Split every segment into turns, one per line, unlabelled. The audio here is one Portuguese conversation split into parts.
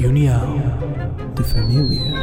reunião de família.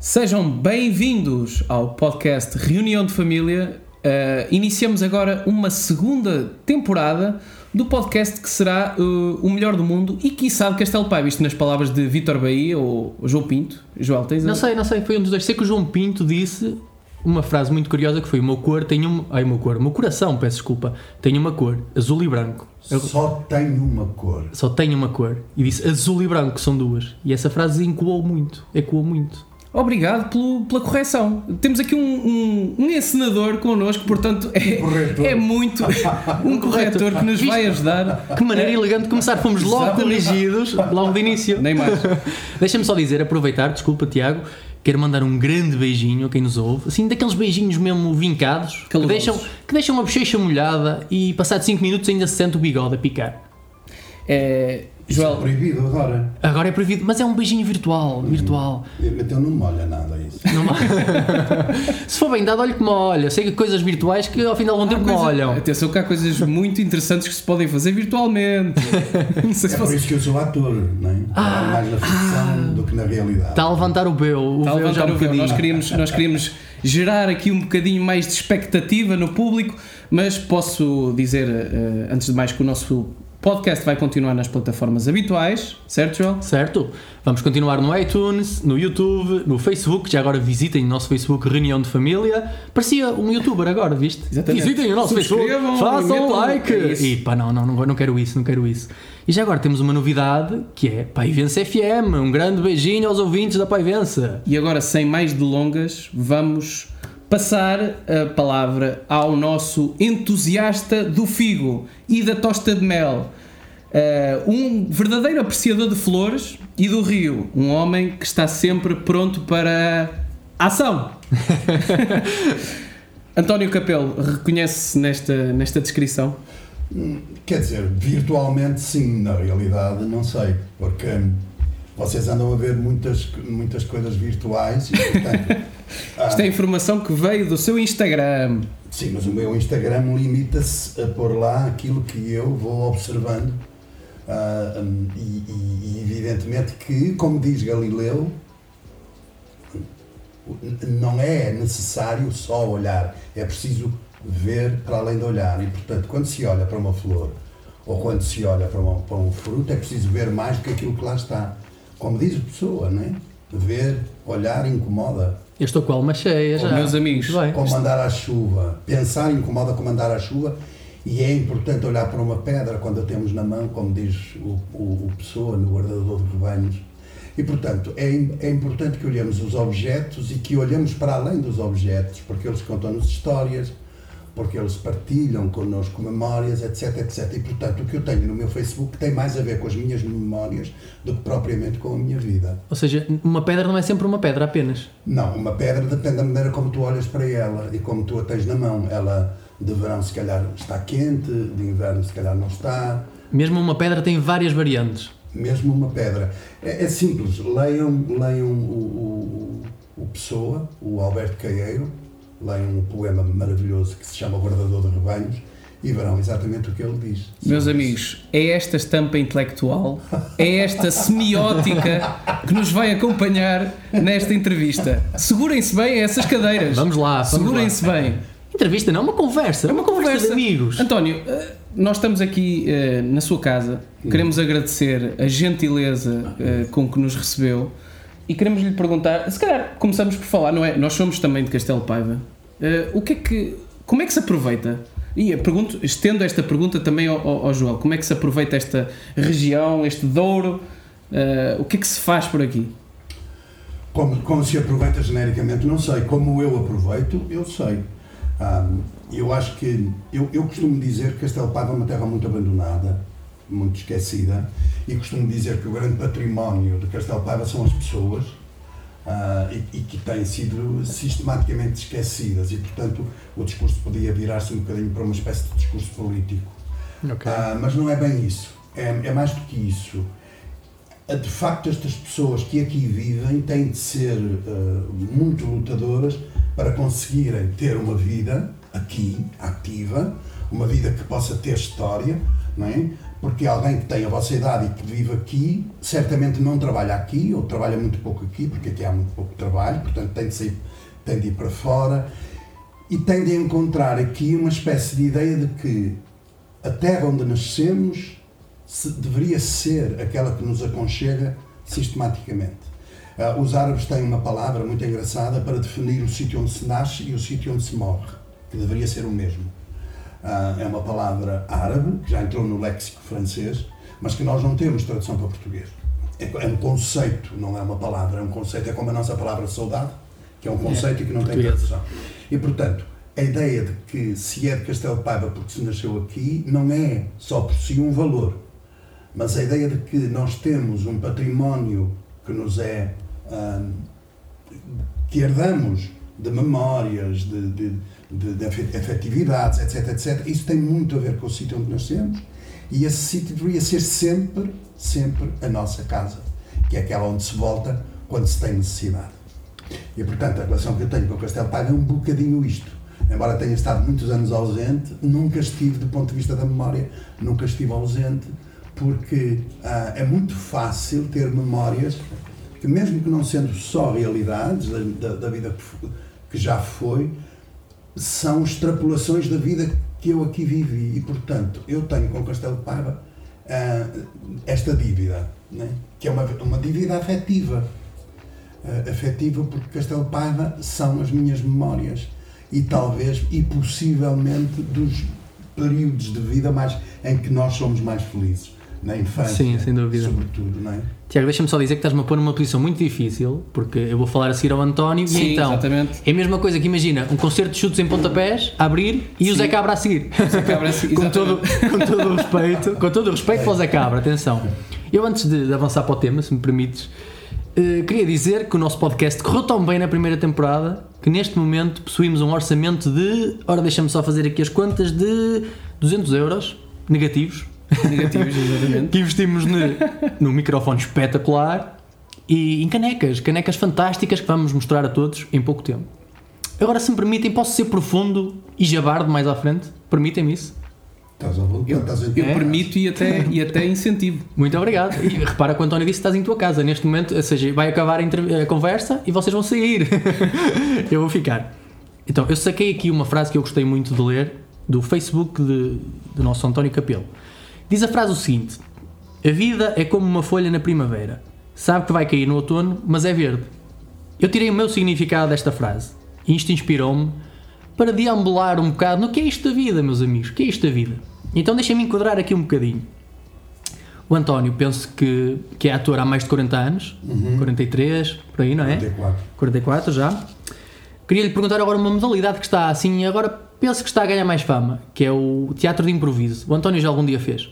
Sejam bem-vindos ao podcast Reunião de Família. Uh, iniciamos agora uma segunda temporada do podcast que será uh, o melhor do mundo e quiçá de Castelo Pai, visto nas palavras de Vítor Bahia ou João Pinto. Joel, tens a-
Não sei, não sei, foi um dos dois. Sei que o João Pinto disse uma frase muito curiosa que foi: O meu cor tem um. Ai, o meu cor, o meu coração, peço desculpa, tem uma cor, azul e branco. Eu
Só tem uma cor.
só tenho uma cor. E disse azul e branco, são duas. E essa frase ecoou muito, ecoou muito.
Obrigado pelo- pela correção. Temos aqui um, um, um encenador connosco, portanto é,
corretor.
é muito um corretor que nos vai ajudar.
Que maneira elegante de começar, fomos logo corrigidos, logo de início.
Nem mais.
Deixa-me só dizer, aproveitar, desculpa Tiago, quero mandar um grande beijinho a quem nos ouve, assim, daqueles beijinhos mesmo vincados, que deixam, que deixam a bochecha molhada e passados 5 minutos ainda se sente o bigode a picar.
É,
Isso é
Joel,
proibido agora.
Agora é proibido, mas é um beijinho virtual, virtual.
Então não molha nada isso.
Não ma- Se for bem dado, olha que molha. Sei que coisas virtuais que ao final de um tempo
coisa-
molham.
atenção que há coisas muito interessantes que se podem fazer virtualmente. Não sei se
É por
vocês.
isso que eu sou ator, não é?
Ah.
mais na ficção do que na realidade.
Está a levantar o véu, o
Está a levantar
um
o
bocadinho.
Nós queríamos, nós queríamos gerar aqui um bocadinho mais de expectativa no público, mas posso dizer, eh, antes de mais, que o nosso podcast vai continuar nas plataformas habituais, certo, Joel?
Certo? Vamos continuar no iTunes, no YouTube, no Facebook. Já agora visitem o nosso Facebook Reunião de Família. Parecia um youtuber agora, viste?
Exatamente.
Visitem o nosso Facebook, façam like.
é
e pá, não, não, não, não quero isso, não quero isso. E já agora temos uma novidade que é Paivense FM. Um grande beijinho aos ouvintes da Paivense.
E agora, sem mais delongas, vamos passar a palavra ao nosso entusiasta do figo e da tosta de mel. Eh, um verdadeiro apreciador de flores e do rio. Um homem que está sempre pronto para a ação. António Capelo, reconhece-se nesta, nesta descrição?
Quer dizer, virtualmente sim, na realidade não sei, porque hum, vocês andam a ver muitas, muitas coisas virtuais e, portanto, ah,
Isto é informação que veio do seu Instagram.
sim, mas o meu Instagram limita-se a pôr lá aquilo que eu vou observando ah, hum, e, e- e evidentemente que, como diz Galileu, não é necessário só olhar, é preciso ver para além de olhar. E, portanto, quando se olha para uma flor ou quando se olha para, uma- para um fruto, é preciso ver mais do que aquilo que lá está. Como diz a pessoa, não é? Ver, olhar incomoda.
Eu estou com a alma cheia já.
meus amigos,
Muito bem.
Como andar à chuva. Pensar incomoda como andar à chuva. E é importante olhar para uma pedra quando a temos na mão, como diz o, o, o Pessoa no Guardador de Rebanhos. E, portanto, é, é importante que olhemos os objetos e que olhemos para além dos objetos, porque eles contam-nos histórias, porque eles partilham connosco memórias, etc, etc. E, portanto, o que eu tenho no meu Facebook tem mais a ver com as minhas memórias do que propriamente com a minha vida.
Ou seja, uma pedra não é sempre uma pedra apenas.
Não, uma pedra depende da maneira como tu olhas para ela e como tu a tens na mão. Ela de verão se calhar está quente, de inverno se calhar não está.
Mesmo uma pedra tem várias variantes.
Mesmo uma pedra. É, é simples, leiam, leiam o, o, o Pessoa, o Alberto Caeiro, leiam um poema maravilhoso que se chama Guardador de Rebanhos e verão exatamente o que ele diz.
Meus amigos, é esta estampa intelectual, é esta semiótica que nos vai acompanhar nesta entrevista. Segurem-se bem a essas cadeiras.
Vamos lá,
Segurem-se bem.
Entrevista não, é uma conversa.
É uma conversa.
de amigos.
António, eh, nós estamos aqui eh, na sua casa. Queremos agradecer a gentileza eh, com que nos recebeu e queremos lhe perguntar. Se calhar começamos por falar, não é? Nós somos também de Castelo Paiva. Eh, o que é que. Como é que se aproveita? E pergunto, estendo esta pergunta também ao, ao, ao como é que se aproveita esta região, este Douro? Eh, o que é que se faz por aqui?
Como, como se aproveita genericamente, não sei. Como eu aproveito, eu sei. Ahm, eu acho que, eu, eu costumo dizer que Castelo Paiva é uma terra muito abandonada, muito esquecida, e costumo dizer que o grande património de Castelo Paiva são as pessoas, ah, e, e que têm sido sistematicamente esquecidas, e portanto o discurso podia virar-se um bocadinho para uma espécie de discurso político.
Ok.
Ah, mas não é bem isso. É, é mais do que isso. Ah, De facto, estas pessoas que aqui vivem têm de ser ah, muito lutadoras para conseguirem ter uma vida aqui, ativa, uma vida que possa ter história, não é? Porque alguém que tem a vossa idade e que vive aqui, certamente não trabalha aqui, ou trabalha muito pouco aqui, porque aqui há muito pouco trabalho, portanto tem de, sair, tem de ir para fora, e tem de encontrar aqui uma espécie de ideia de que a terra onde nascemos se- deveria ser aquela que nos aconchega sistematicamente. Ah, os árabes têm uma palavra muito engraçada para definir o sítio onde se nasce e o sítio onde se morre, que deveria ser o mesmo. Ah, é uma palavra árabe, que já entrou no léxico francês, mas que nós não temos tradução para português. É, é um conceito, não é uma palavra, é um conceito. É como a nossa palavra saudade, que é um conceito e que não tem tradução. E, portanto, a ideia de que se é de Castelo de Paiva porque se nasceu aqui não é só por si um valor, mas a ideia de que nós temos um património que nos é ahm, que herdamos de memórias, de, de, de, de afe- afetividades, etc, etc. Isso tem muito a ver com o sítio onde nascemos e esse sítio deveria ser sempre, sempre a nossa casa, que é aquela onde se volta quando se tem necessidade. E, portanto, a relação que eu tenho com o Castelo Paiva é um bocadinho isto. Embora tenha estado muitos anos ausente, nunca estive, do ponto de vista da memória, nunca estive ausente, porque ah, é muito fácil ter memórias que, mesmo que não sendo só realidades da, da, da vida que, já foi, são extrapolações da vida que eu aqui vivi. E, portanto, eu tenho com o Castelo de Paiva ah, esta dívida, né? que é uma, uma dívida afetiva eh, afetiva porque Castelo de Paiva são as minhas memórias e talvez e possivelmente dos períodos de vida mais em que nós somos mais felizes na infância
Sim, sem dúvida.
sobretudo não é
Tiago, deixa-me só dizer que estás-me a pôr numa posição muito difícil, porque eu vou falar a seguir ao António
Sim,
e então
exatamente.
é a mesma coisa que imagina um concerto de chutes em pontapés a abrir e o
Sim.
Zé Cabra a seguir.
Cabra a seguir,
com, todo, com todo o respeito, com todo o respeito para o Zé Cabra, atenção. Eu antes de, de avançar para o tema, se me permites, eh, queria dizer que o nosso podcast correu tão bem na primeira temporada que neste momento possuímos um orçamento de, ora deixa-me só fazer aqui as contas, de 200 euros negativos
Negativos, exatamente.
que investimos no, num microfone espetacular e em canecas, canecas fantásticas que vamos mostrar a todos em pouco tempo. Agora, se me permitem, posso ser profundo e jabardo mais à frente? Permitem-me isso?
estás a voltar
Eu,
estás
eu
É.
permito e até, e até incentivo.
Muito obrigado. E repara que o António disse que estás em tua casa neste momento, ou seja, vai acabar a, a conversa e vocês vão sair. eu vou ficar. Então, eu saquei aqui uma frase que eu gostei muito de ler do Facebook de- do nosso António Capelo. Diz a frase o seguinte: A vida é como uma folha na primavera. Sabe que vai cair no outono, mas é verde. Eu tirei o meu significado desta frase e isto inspirou-me para deambular um bocado no que é isto da vida, meus amigos. O que é isto da vida? Então deixem-me enquadrar aqui um bocadinho. O António, penso que, que é ator há mais de 40 anos, 43, por aí, não é?
44.
44 já. Queria lhe perguntar agora uma modalidade que está assim, agora penso que está a ganhar mais fama, que é o teatro de improviso. O António já algum dia fez.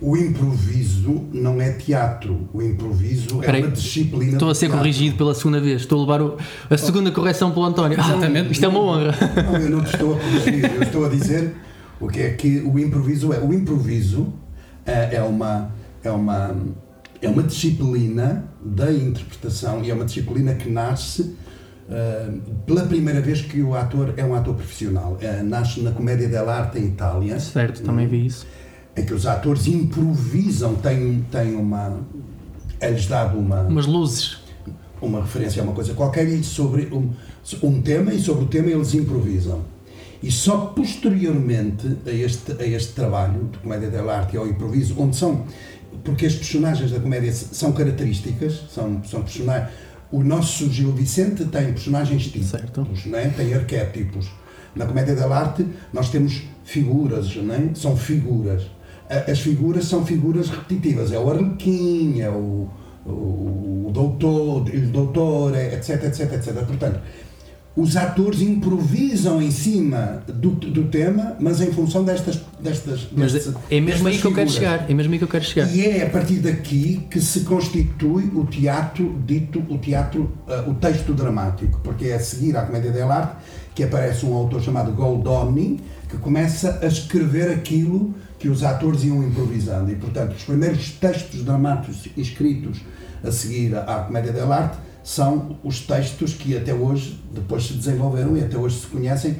O improviso não é teatro o improviso
Espera
é uma disciplina
Estou a ser corrigido pela segunda vez. Estou a levar o- a segunda correção pelo António. Ah,
Exatamente.
isto é uma honra.
Não, eu não te estou a corrigir, eu estou a dizer o que é que o improviso é. O improviso é, é uma é uma é uma disciplina da interpretação e é uma disciplina que nasce ah, pela primeira vez que o ator é um ator profissional. Ah, nasce na Comédia dell'arte em Itália,
Certo, também vi isso.
Em que os atores improvisam, têm, têm uma. É-lhes dado uma,
Umas luzes.
uma referência a uma coisa qualquer e sobre um, um tema e sobre o tema eles improvisam. E só posteriormente a este, a este trabalho de comédia dell'arte e ao improviso, onde são, porque as personagens da comédia são características, são, são personagens. O nosso Gil Vicente tem personagens típicos,
Certo.
não é? tem arquétipos. Na comédia dell'arte nós temos figuras, não é? são figuras. As figuras são figuras repetitivas, é o arlequim, é o, o, o doutor, o doutor, etc, etc, etc. Portanto, os atores improvisam em cima do, do tema, mas em função destas. destas
Mas
destas-
é mesmo aí que eu quero chegar. É mesmo aí que eu quero chegar.
E é a partir daqui que se constitui o teatro dito, o teatro, ah, o texto dramático, porque é a seguir à comédia dell'arte que aparece um autor chamado Goldoni que começa a escrever aquilo que os atores iam improvisando e portanto os primeiros textos dramáticos escritos a seguir à comédia dell'arte são os textos que até hoje depois se desenvolveram e até hoje se conhecem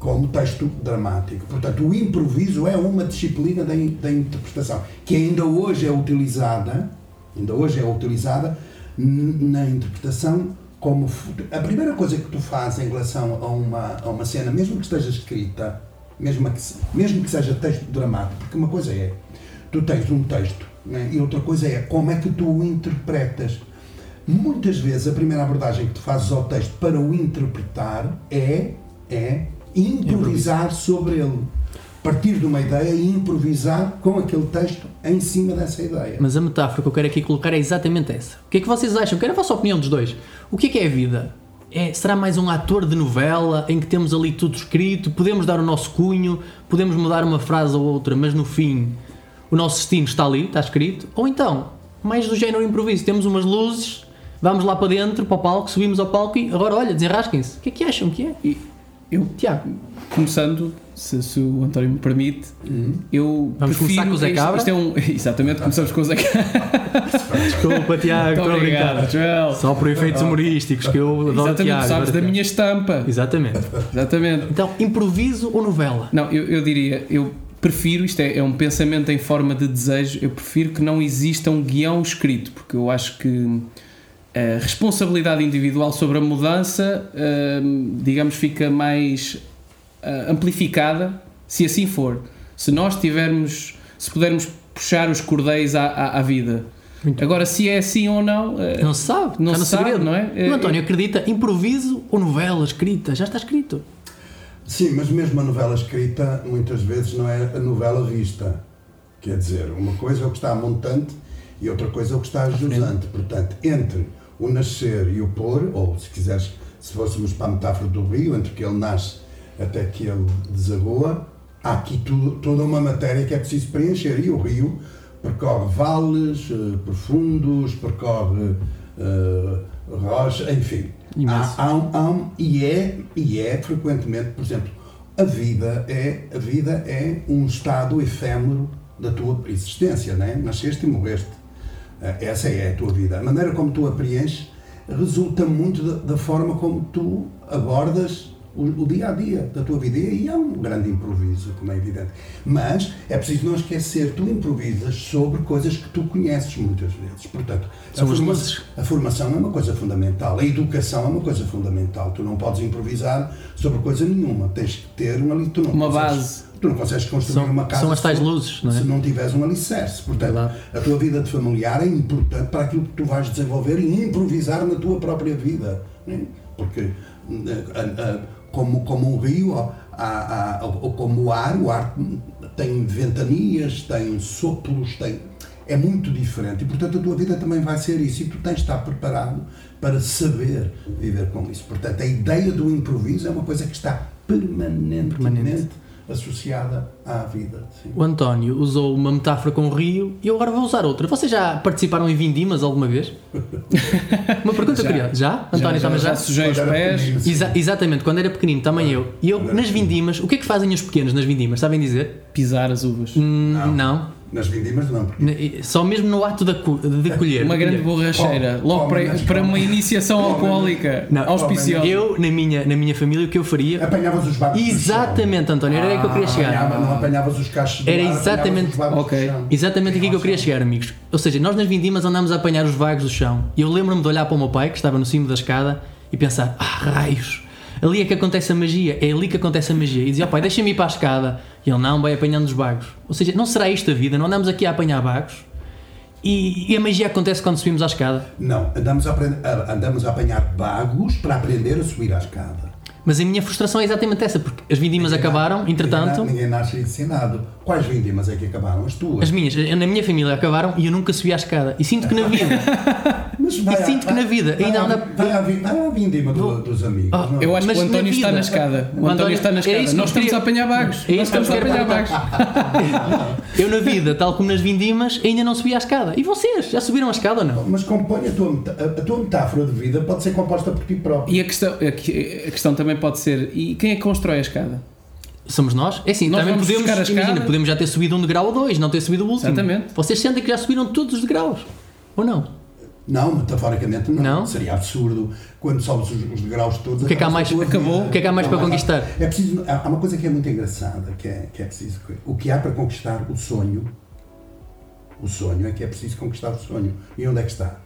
como texto dramático. Portanto, o improviso é uma disciplina da, da interpretação que ainda hoje é utilizada, ainda hoje é utilizada na interpretação como a primeira coisa que tu fazes em relação a uma, a uma cena, mesmo que esteja escrita, mesmo que, mesmo que seja texto dramático, porque uma coisa é tu tens um texto né, e outra coisa é como é que tu o interpretas. Muitas vezes a primeira abordagem que tu fazes ao texto para o interpretar é, é improvisar sobre ele. Partir de uma ideia e improvisar com aquele texto em cima dessa ideia.
Mas a metáfora que eu quero aqui colocar é exatamente essa. O que é que vocês acham? Quero a vossa opinião dos dois. O que é que é a vida? É, será mais um ator de novela em que temos ali tudo escrito, podemos dar o nosso cunho, podemos mudar uma frase ou outra, mas no fim o nosso destino está ali, está escrito? Ou então, mais do género improviso, temos umas luzes, vamos lá para dentro, para o palco, subimos ao palco e agora olha, desenrasquem-se. O que é que acham que é?
E eu,
Tiago,
começando, se, se o António me permite, eu
Vamos
prefiro,
começar com o Zé Cabra?
isto é um, exatamente, começamos com o Zé Cabra.
desculpa Tiago,
Muito
estou
obrigado. Joel.
Só por efeitos humorísticos, que eu adoro
Exatamente,
Tiago.
sabes da minha estampa.
Exatamente.
Exatamente.
Então, improviso ou novela?
Não, eu, eu diria, eu prefiro, isto é, é um pensamento em forma de desejo, eu prefiro que não exista um guião escrito, porque eu acho que a responsabilidade individual sobre a mudança, hum, digamos, fica mais ah, amplificada se assim for. Se nós tivermos, se pudermos puxar os cordéis à, à, à vida.
Muito
Agora, se é assim ou não, eh,
Não se sabe,
Não se sabe,
segredo.
não é?
O António acredita, improviso ou novela escrita? Já está escrito.
Sim, mas mesmo a novela escrita muitas vezes não é a novela vista. Quer dizer, uma coisa é o que está a montante e outra coisa é o que está a jusante. Portanto, entre o nascer e o pôr, ou se quiseres, se fôssemos para a metáfora do rio, entre que ele nasce até que ele desagoa, há aqui tudo, toda uma matéria que é preciso preencher. E o rio percorre vales eh, profundos, percorre eh, rocha, enfim. Há, há um, há um- e, é, e é frequentemente, por exemplo, a vida é, a vida é um estado efêmero da tua existência, não é? Nasceste e morreste. Eh, Essa é a tua vida. A maneira como tu a preenches resulta muito da, da forma como tu abordas o, o dia a dia da tua vida. E há um grande improviso, como é evidente. Mas é preciso não esquecer, tu improvisas sobre coisas que tu conheces muitas vezes. Portanto, a, forma- a formação é uma coisa fundamental, a educação é uma coisa fundamental. Tu não podes improvisar sobre coisa nenhuma. Tens que ter uma, tu não
Uma base.
Tu não consegues construir
São-
uma casa
são as tais
se-
luzes, não é?
se não tiveres um alicerce. Portanto, a tua vida de familiar é importante para aquilo que tu vais desenvolver e improvisar na tua própria vida. né? Porque, eh, como, como um rio, ó, há- há- ou como o ar, o ar tem ventanias, tem sopros, tem. É muito diferente e, portanto, a tua vida também vai ser isso e tu tens de estar preparado para saber viver com isso. Portanto, a ideia do improviso é uma coisa que está permanentemente
Permanente.
Associada à vida. sim.
O António usou uma metáfora com o rio e eu agora vou usar outra. Vocês já participaram em vindimas alguma vez? Uma pergunta
Já.
curiosa. Já? António,
já,
também já?
já sujei os pés.
Exa- exatamente, quando era pequenino, também eu. E eu, nas vindimas, o que é que fazem os pequenos nas vindimas? Sabem dizer?
Pisar as uvas.
Hum,
Não.
não.
Nas vindimas não, porque
Só mesmo no ato de, de colher.
Uma grande borracheira.
Come-
Logo para, para uma iniciação alcoólica
Não,
auspiciosa.
Eu, na minha, na minha família, o que eu faria.
apanhavas os chão.
Exatamente, António, era aí que eu queria chegar.
Apanhava- não apanhavas os cachos do
Era
ar,
exatamente-
os babos do
ok.
chão.
Exatamente aqui que eu queria chegar, amigos. Ou seja, nós nas vindimas andámos a apanhar os vagos do chão. E eu lembro-me de olhar para o meu pai, que estava no cimo da escada, e pensar: ah, raios, ali é que acontece a magia, é ali que acontece a magia. E dizia: ó pai, deixa-me ir para a escada. E ele: não, vai apanhando os vagos. Ou seja, não será isto a vida? Não andamos aqui a apanhar vagos? E, e a magia acontece quando subimos à escada.
Não, andamos a, andamos a apanhar bagos para aprender a subir à escada.
Mas a minha frustração é exatamente essa, porque as vindimas acabaram, entretanto.
Ninguém, ninguém nasce ensinado. Quais vindimas é que acabaram? As tuas.
As minhas, na minha família acabaram e eu nunca subi à escada. E sinto que na vida.
Mas vai
E
à-
sinto que na vida
vai
ainda
à-
anda-
Vai à vi- vai à vindima do- dos amigos. Não é?
Eu acho
Mas
que o
na
António está na escada. O
O
António está na
é
escada.
isso que
Nós estamos a apanhar bagos.
É
Nós
isso eu
estamos a apanhar bagos.
Eu na vida, tal como nas vindimas, ainda não subi à escada. E vocês? Já subiram a escada ou não?
Mas compõe a tua, a, tua metáfora de vida pode ser composta por ti próprio.
E a questão, a que- a questão também pode ser: e quem é que constrói a escada?
Somos nós? É assim,
Nós
também podemos, imagina, podemos já ter subido um degrau ou dois, não ter subido o último.
Exatamente.
Vocês sentem que já subiram todos os degraus? Ou não?
Não, metaforicamente não.
Não?
Seria absurdo quando sobes os, os degraus todos.
O que é que há mais-
acabou?
vida.
O que é que há mais para
Não,
conquistar?
É preciso, há uma coisa que é muito engraçada, que é, que é preciso. O que há para conquistar o sonho, o sonho é que é preciso conquistar o sonho. E onde é que está?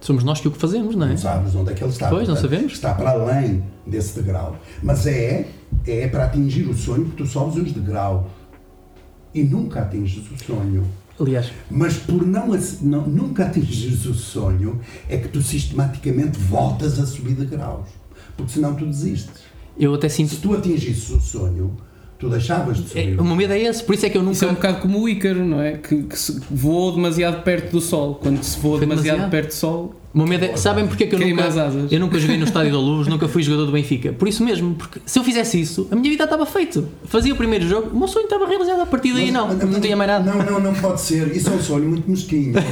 Somos nós que o que fazemos, não é?
Não sabes onde é que ele está.
Pois, não sabemos.
Está para além desse degrau. Mas é, é para atingir o sonho que tu sobes os degraus. E nunca atinges o sonho.
Aliás,
Mas por não, não- nunca atingires o sonho, é que tu sistematicamente voltas a subir degraus. Porque senão tu desistes.
eu até sinto.
Se tu atingisses o sonho, tu deixavas de
É,
subir.
o meu medo é esse, por isso é que eu
Isso é um
nunca.
bocado como o Ícaro, não é? Que, que se voou demasiado perto do sol. Quando se voa demasiado,
demasiado?
perto do sol,
O meu medo é. Sabem porque é que eu
Queima
nunca. Eu nunca joguei no Estádio da Luz, nunca fui jogador do Benfica. Por isso mesmo, porque se eu fizesse isso, a minha vida estava feita. Fazia o primeiro jogo, o meu sonho estava realizado. A partir daí, não,
Mas-
não tinha mais nada.
Não, não, não pode ser. Isso é um sonho muito mesquinho.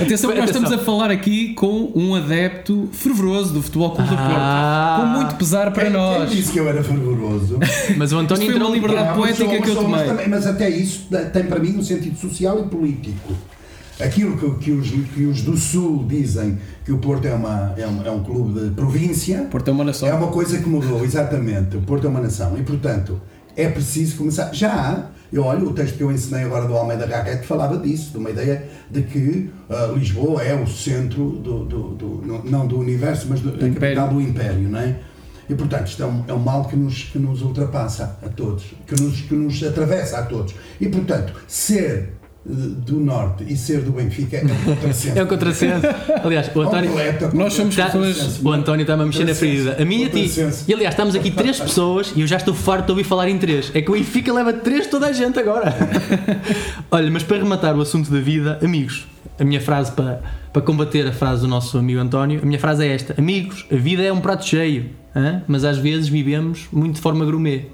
Atenção que nós
Atenção.
estamos a falar aqui com um adepto fervoroso do Futebol Clube
Ah.
do Porto. Com muito pesar para
Quem-
nós.
Quem disse que eu era fervoroso?
Mas o António
foi uma
entrou.
liberdade
mas
poética que eu
sou- mas
tomei.
também- Mas até isso tem para mim um sentido social e político. Aquilo que, que os, que os do Sul dizem que o Porto é, uma, é, um, é um clube de província,
Porto é uma nação.
é uma coisa que mudou, exatamente. O Porto é uma nação e, portanto, é preciso começar. Já eu olho o texto que eu ensinei agora do Almeida Garrett falava disso, de uma ideia de que ah, Lisboa é o centro do, do, do- não- do universo, mas do, da
Império.
capital do império, não é? E portanto, isto é um, é um mal que nos, que nos ultrapassa a todos, que nos, que nos atravessa a todos. E portanto, ser do Norte e ser do Benfica é um contrassenso.
É o contrassenso. Aliás, o António.
Completo,
Nós somos
Tá-
pessoas-
o António está-me a mexer na ferida. A minha e a ti. E aliás, estamos aqui três pessoas e eu já estou farto de ouvir falar em três. É que o Benfica leva três toda a gente agora. Olha, mas para rematar o assunto da vida, amigos, a minha frase para, para combater a frase do nosso amigo António, a minha frase é esta: Amigos, a vida é um prato cheio, hã? mas às vezes vivemos muito de forma gourmet.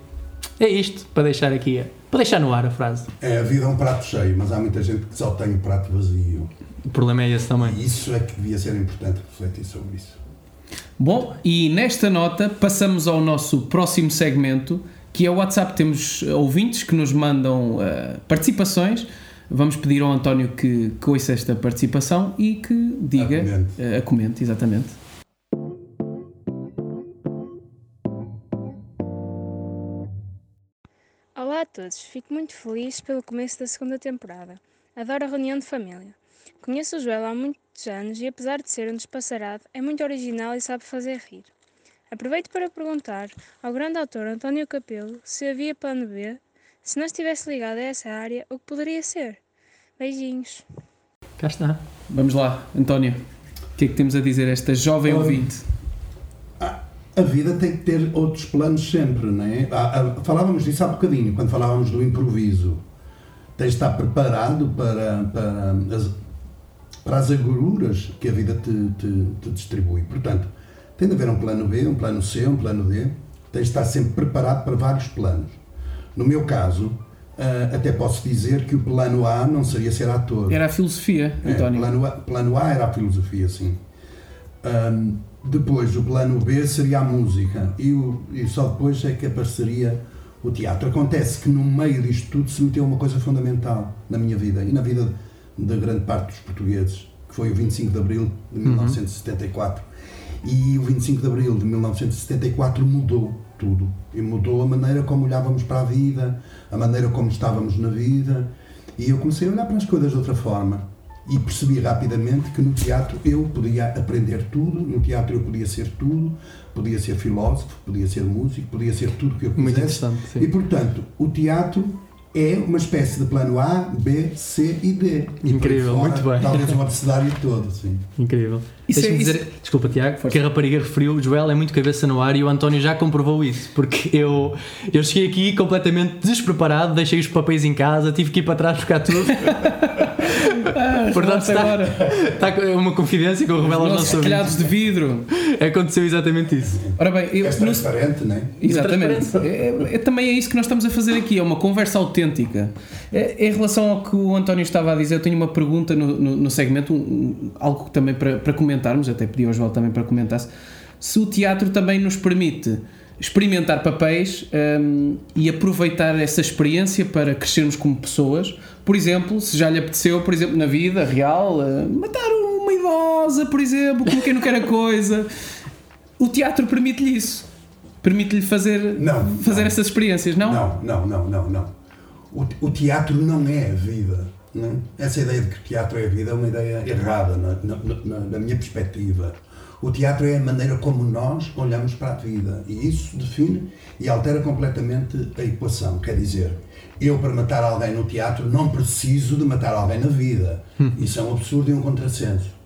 É isto, para deixar aqui, para deixar no ar a frase.
É, a vida é um prato cheio, mas há muita gente que só tem o prato vazio.
O problema é esse também.
E isso é que devia ser importante refletir sobre isso.
Bom, e nesta nota passamos ao nosso próximo segmento, que é o WhatsApp. Temos ouvintes que nos mandam eh, participações. Vamos pedir ao António que, que ouça esta participação e que diga,
A comente.
eh, a comente, exatamente.
Todos, fico muito feliz pelo começo da segunda temporada. Adoro a reunião de família. Conheço o Joel há muitos anos e, apesar de ser um despassarado, é muito original e sabe fazer rir. Aproveito para perguntar ao grande autor António Capelo se havia plano B, se não estivesse ligado a essa área, o que poderia ser. Beijinhos.
Cá está.
Vamos lá, António. O que é que temos a dizer a esta jovem
Oi.
ouvinte?
A vida tem que ter outros planos sempre, não é? Ah, ah, Falávamos disso há bocadinho, quando falávamos do improviso. Tens de estar preparado para, para, as, para as agruras que a vida te, te, te distribui. Portanto, tem de haver um plano B, um plano C, um plano D. Tens de estar sempre preparado para vários planos. No meu caso, ah, até posso dizer que o plano A não seria ser ator.
Era a filosofia,
É,
António.
plano, a, plano A era a filosofia, sim. Ahm, depois, o plano B seria a música. E, o- e só depois é que apareceria o teatro. Acontece que no meio disto tudo se meteu uma coisa fundamental na minha vida e na vida da grande parte dos portugueses, que foi o 25 de Abril de 1974. E o 25 de Abril de 1974 mudou tudo. E mudou a maneira como olhávamos para a vida, a maneira como estávamos na vida. E eu comecei a olhar para as coisas de outra forma. E percebi rapidamente que no teatro eu podia aprender tudo, no teatro eu podia ser tudo, podia ser filósofo, podia ser músico, podia ser tudo o que eu quisesse.
Muito interessante, sim.
E portanto, o teatro é uma espécie de plano A, B, C e D. E
Incrível,
fora,
muito bem.
Talvez o abecedário todo, sim.
Incrível.
Isso é- isso-
dizer, desculpa Tiago,
Força.
que a rapariga referiu, o Joel é muito cabeça no ar e o António já comprovou isso, porque eu, eu cheguei aqui completamente despreparado, deixei os papéis em casa, tive que ir para trás buscar tudo. Portanto,
relaxa agora.
Está é uma confidência que eu revelo aos
Nossos
ouvintes.
de vidro.
Aconteceu exatamente isso.
Ora bem, eu, no-
transparente, não é?
Exatamente. É, é- é- também é isso que nós estamos a fazer aqui, é uma conversa autêntica. É, em relação ao que o António estava a dizer, eu tenho uma pergunta no, no, no segmento, um- algo que também para, para comentarmos, até pedi ao Joel também para comentasse, se o teatro também nos permite experimentar papéis hum, e aproveitar essa experiência para crescermos como pessoas. Por exemplo, se já lhe apeteceu, por exemplo, na vida real, eh, matar uma idosa, por exemplo, como quem não quer a coisa. O teatro permite-lhe isso. Permite-lhe fazer,
Não,
fazer
não.
essas experiências, não?
Não, não, não, não, não. O, o teatro não é a vida. Não? é? Essa ideia de que o teatro é a vida é uma ideia errada na, na, na- na minha perspectiva. O teatro é a maneira como nós olhamos para a vida e isso define e altera completamente a equação. Quer dizer, eu para matar alguém no teatro não preciso de matar alguém na vida. Isso é um absurdo e um contrassenso.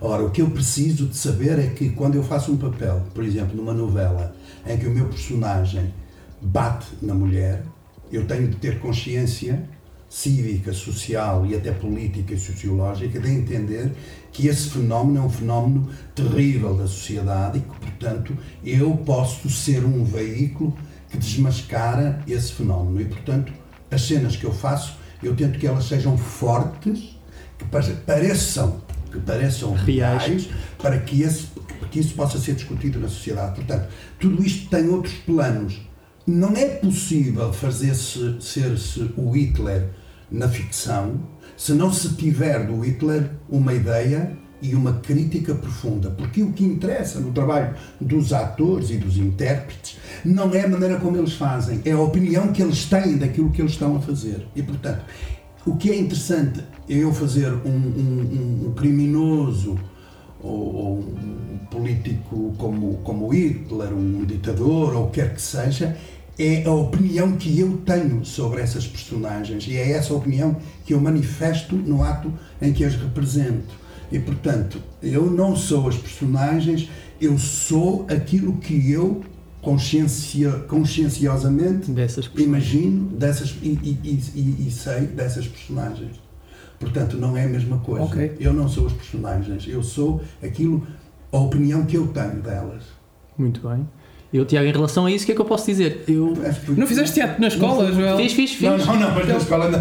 Ora, o que eu preciso de saber é que quando eu faço um papel, por exemplo, numa novela, em que o meu personagem bate na mulher, eu tenho de ter consciência cívica, social e até política e sociológica de entender que esse fenómeno é um fenómeno terrível da sociedade e que, portanto, eu posso ser um veículo que desmascara esse fenómeno. E, portanto, as cenas que eu faço, eu tento que elas sejam fortes, que pare- pareçam, que pareçam
Reais.
reais, para que, esse, que isso possa ser discutido na sociedade. Portanto, tudo isto tem outros planos. Não é possível fazer-se ser-se o Hitler na ficção se não se tiver do Hitler uma ideia e uma crítica profunda. Porque o que interessa no trabalho dos atores e dos intérpretes não é a maneira como eles fazem, é a opinião que eles têm daquilo que eles estão a fazer. E, portanto, o que é interessante é eu fazer um, um- um- criminoso ou, ou um político como, como Hitler, um ditador ou o que quer que seja, é a opinião que eu tenho sobre essas personagens e é essa opinião que eu manifesto no ato em que as represento. E portanto, eu não sou as personagens, eu sou aquilo que eu consciencia, conscienciosamente
Dessas
imagino dessas, e, e- e- e- sei dessas personagens. Portanto, não é a mesma coisa.
Ok.
Eu não sou as personagens, eu sou aquilo, a opinião que eu tenho delas.
Muito bem. Eu, Tiago, em relação a isso, o que é que eu posso dizer? Eu
Não fizeste teatro na escola, Joel?
fiz, fiz, fiz.
Não, não, não, mas na escola não.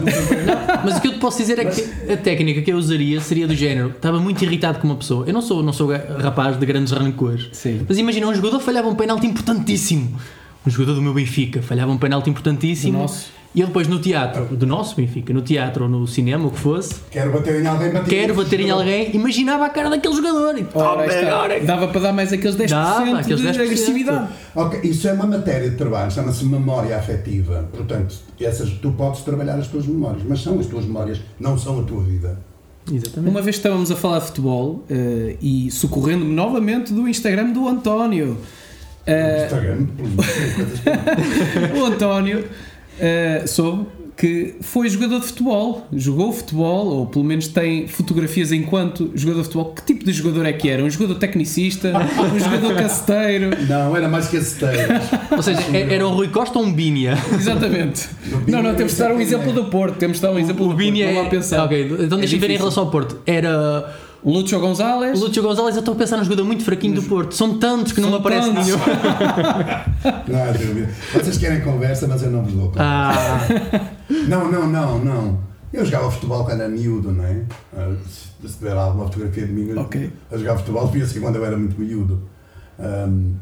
Mas o que eu te posso dizer é que a técnica que eu usaria seria do género. Estava muito irritado com uma pessoa. Eu não sou, não sou rapaz de grandes rancores.
Sim.
Mas imagina, um jogador falhava um penalti importantíssimo. Um jogador do meu Benfica falhava um penalti importantíssimo.
Nosso.
E eu depois no teatro, do nosso Benfica, no teatro ou no cinema, o que fosse,
Quero bater em alguém, bater
quero bater em alguém, imaginava a cara daquele jogador. E,
Ora,
"Oh, agora é que-"
Dava para dar mais aqueles 10%
Dava, aqueles
de
10%.
agressividade.
Ok, isso é uma matéria de trabalho, chama-se memória afetiva. Portanto, essas, tu podes trabalhar as tuas memórias, mas são as tuas memórias, não são a tua vida.
Exatamente.
Uma vez estávamos a falar de futebol eh, e socorrendo-me novamente do Instagram do António. Eh,
Instagram, coisas
o António eh, soube que foi jogador de futebol, jogou futebol, ou pelo menos tem fotografias enquanto jogador de futebol. Que tipo de jogador é que era? Um jogador tecnicista? Um jogador caceteiro?
Não, era mais que aceteiros.
Ou seja, é- era um Rui Costa ou um Bínia?
Exatamente. Não, não, temos de dar um
é
exemplo do Porto. Temos de dar um exemplo
O
do
Bínia
Porto.
é.
Vamos lá pensar.
Ok, então
É
deixa-me ver em relação ao Porto. Era
Lúcio Gonzalez.
Lúcio Gonzalez, eu estou a pensar num jogador muito fraquinho do Porto. São tantos que não me
São
aparece
tantos.
nenhum.
Não há dúvida. Vocês querem conversa, mas eu não vos dou conversa.
Ah,
Não, não, não, não. Eu jogava futebol quando era miúdo, não é? Ah, Se se tiver alguma fotografia de mim eu-
Ok.
a jogar futebol, devia ser quando eu era muito miúdo. Ahm,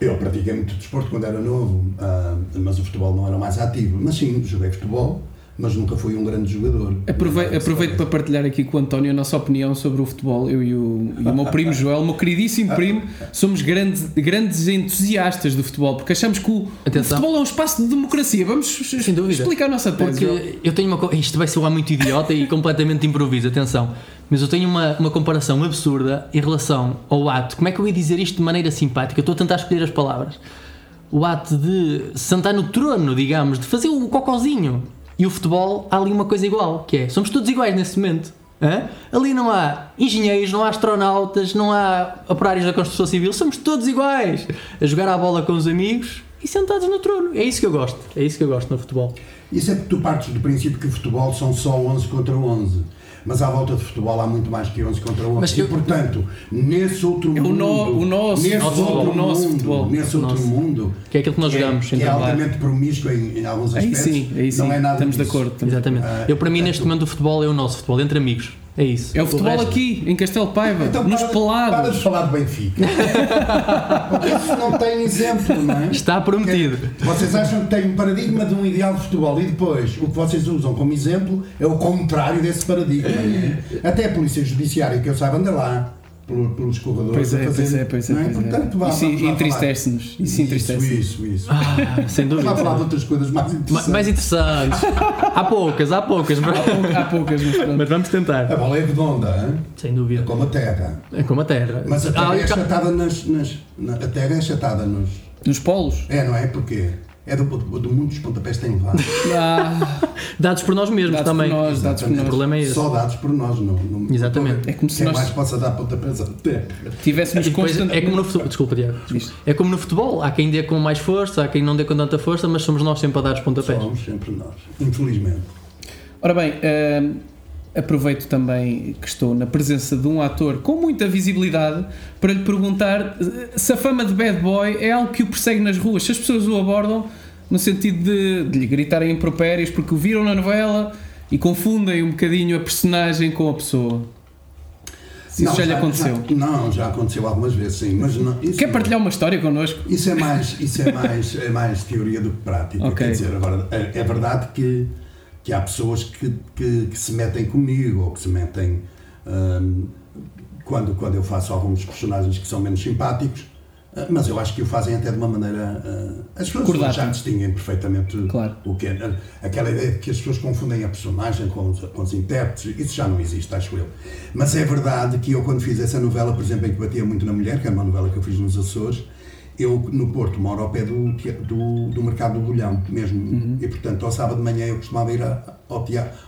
eu pratiquei muito desporto quando era novo, ahm, mas o futebol não era o mais ativo. Mas sim, joguei futebol, mas nunca fui um grande jogador.
Aprove- aproveito para partilhar aqui com o António a nossa opinião sobre o futebol. Eu e o, e o meu primo Joel, o meu queridíssimo primo, somos grandes, grandes entusiastas do futebol porque achamos que o, o futebol é um espaço de democracia. Vamos explicar a nossa tese.
Porque eu tenho uma. Isto vai soar muito idiota e completamente improviso, atenção. Mas eu tenho uma, uma comparação absurda em relação ao ato. Como é que eu ia dizer isto de maneira simpática? Eu estou a tentar escolher as palavras. O ato de sentar no trono, digamos, de fazer o cocozinho. E o futebol, há ali uma coisa igual, que é, somos todos iguais nesse momento. Hã? Ali não há engenheiros, não há astronautas, não há operários da construção civil, somos todos iguais. A jogar à bola com os amigos e sentados no trono. É isso que eu gosto. É isso que eu gosto no futebol.
Isso é porque tu partes do princípio que o futebol são só 11 contra 11. Mas à volta de futebol há muito mais que 11 contra 11.
Mas
e,
eu-
portanto, nesse outro
É o
mundo.
no- o nosso-
nesse
nosso
outro
o nosso
mundo,
futebol.
Nesse outro
nosso.
mundo.
Que é aquilo que nós jogamos,
é, que é
claro.
altamente promíscuo em, em alguns
Aí
aspectos.
sim, aí sim.
Não é nada
Estamos de
disso.
acordo. estamos de
Exatamente.
Ah,
eu, para mim,
portanto-
neste momento, o futebol é o nosso futebol, entre amigos. É isso.
É o futebol
resto-
aqui, em Castelo Paiva,
Então,
nos
para, Para
pelados.
de falar de Benfica. Porque isso não tem exemplo, não é?
Está prometido.
Vocês acham que tem um paradigma de um ideal de futebol e depois o que vocês usam como exemplo é o contrário desse paradigma. não é? Até a Polícia Judiciária, que eu saiba, anda lá pelos corredores
Pois é,
fazer.
pois é, pois é.
não
pois é.
Portanto, vá,
Isso
vamos
entristece-nos. Isso entristece.
Isso, isso, isso.
Ah, sem
Vamos
dúvida.
lá falar de outras coisas mais
Ma-
interessantes.
Mais interessantes. há poucas, há poucas.
Há pou- Há poucas, mas pronto.
Mas vamos tentar.
A bola é redonda, hein?
Sem dúvida.
é como a terra.
É como a Terra.
Mas a terra
Ah,
é achatada nas, nas- na- A terra é achatada nos.
Nos polos?
É, não é? Porquê? É do, do, do mundo dos pontapés que tem levado.
Ah,
dados por nós mesmos
dados por
também.
nós, dados por
O
nós.
problema é esse.
Só dados por nós, não. não
Exatamente.
É como se
Quem
nós-
mais possa dar pontapés à terra.
Tivéssemos
E depois
constante-
é como no futebol. Desculpa, desculpa. É como no futebol. Há quem dê com mais força, há quem não dê com tanta força, mas somos nós sempre a dar os pontapés.
Somos sempre nós. Infelizmente.
Ora bem, hum, aproveito também que estou na presença de um ator com muita visibilidade para lhe perguntar eh, se a fama de bad boy é algo que o persegue nas ruas, se as pessoas o abordam no sentido de, de lhe gritarem impropérios porque o viram na novela e confundem um bocadinho a personagem com a pessoa. Se isso
Não,
já lhe aconteceu.
já- não, já aconteceu algumas vezes, sim. Mas não,
Quer partilhar uma história connosco?
Isso é mais, isso é mais, é mais teoria do que prática.
Ok.
Quer dizer, agora, é, é verdade que, que há pessoas que, que, que se metem comigo ou que se metem hum, quando, quando eu faço alguns personagens que são menos simpáticos, ah, mas eu acho que o fazem até de uma maneira. ah, as pessoas
Cordata.
já distinguem perfeitamente
Claro.
o que é. Aquela ideia de que as pessoas confundem a personagem com os, com os intérpretes, isso já não existe, acho eu. Mas é verdade que eu, quando fiz essa novela, por exemplo, em que batia muito na mulher, que era uma novela que eu fiz nos Açores, eu no Porto moro ao pé do, do, do mercado do Bolhão mesmo. E portanto, ao sábado de manhã eu costumava ir ao,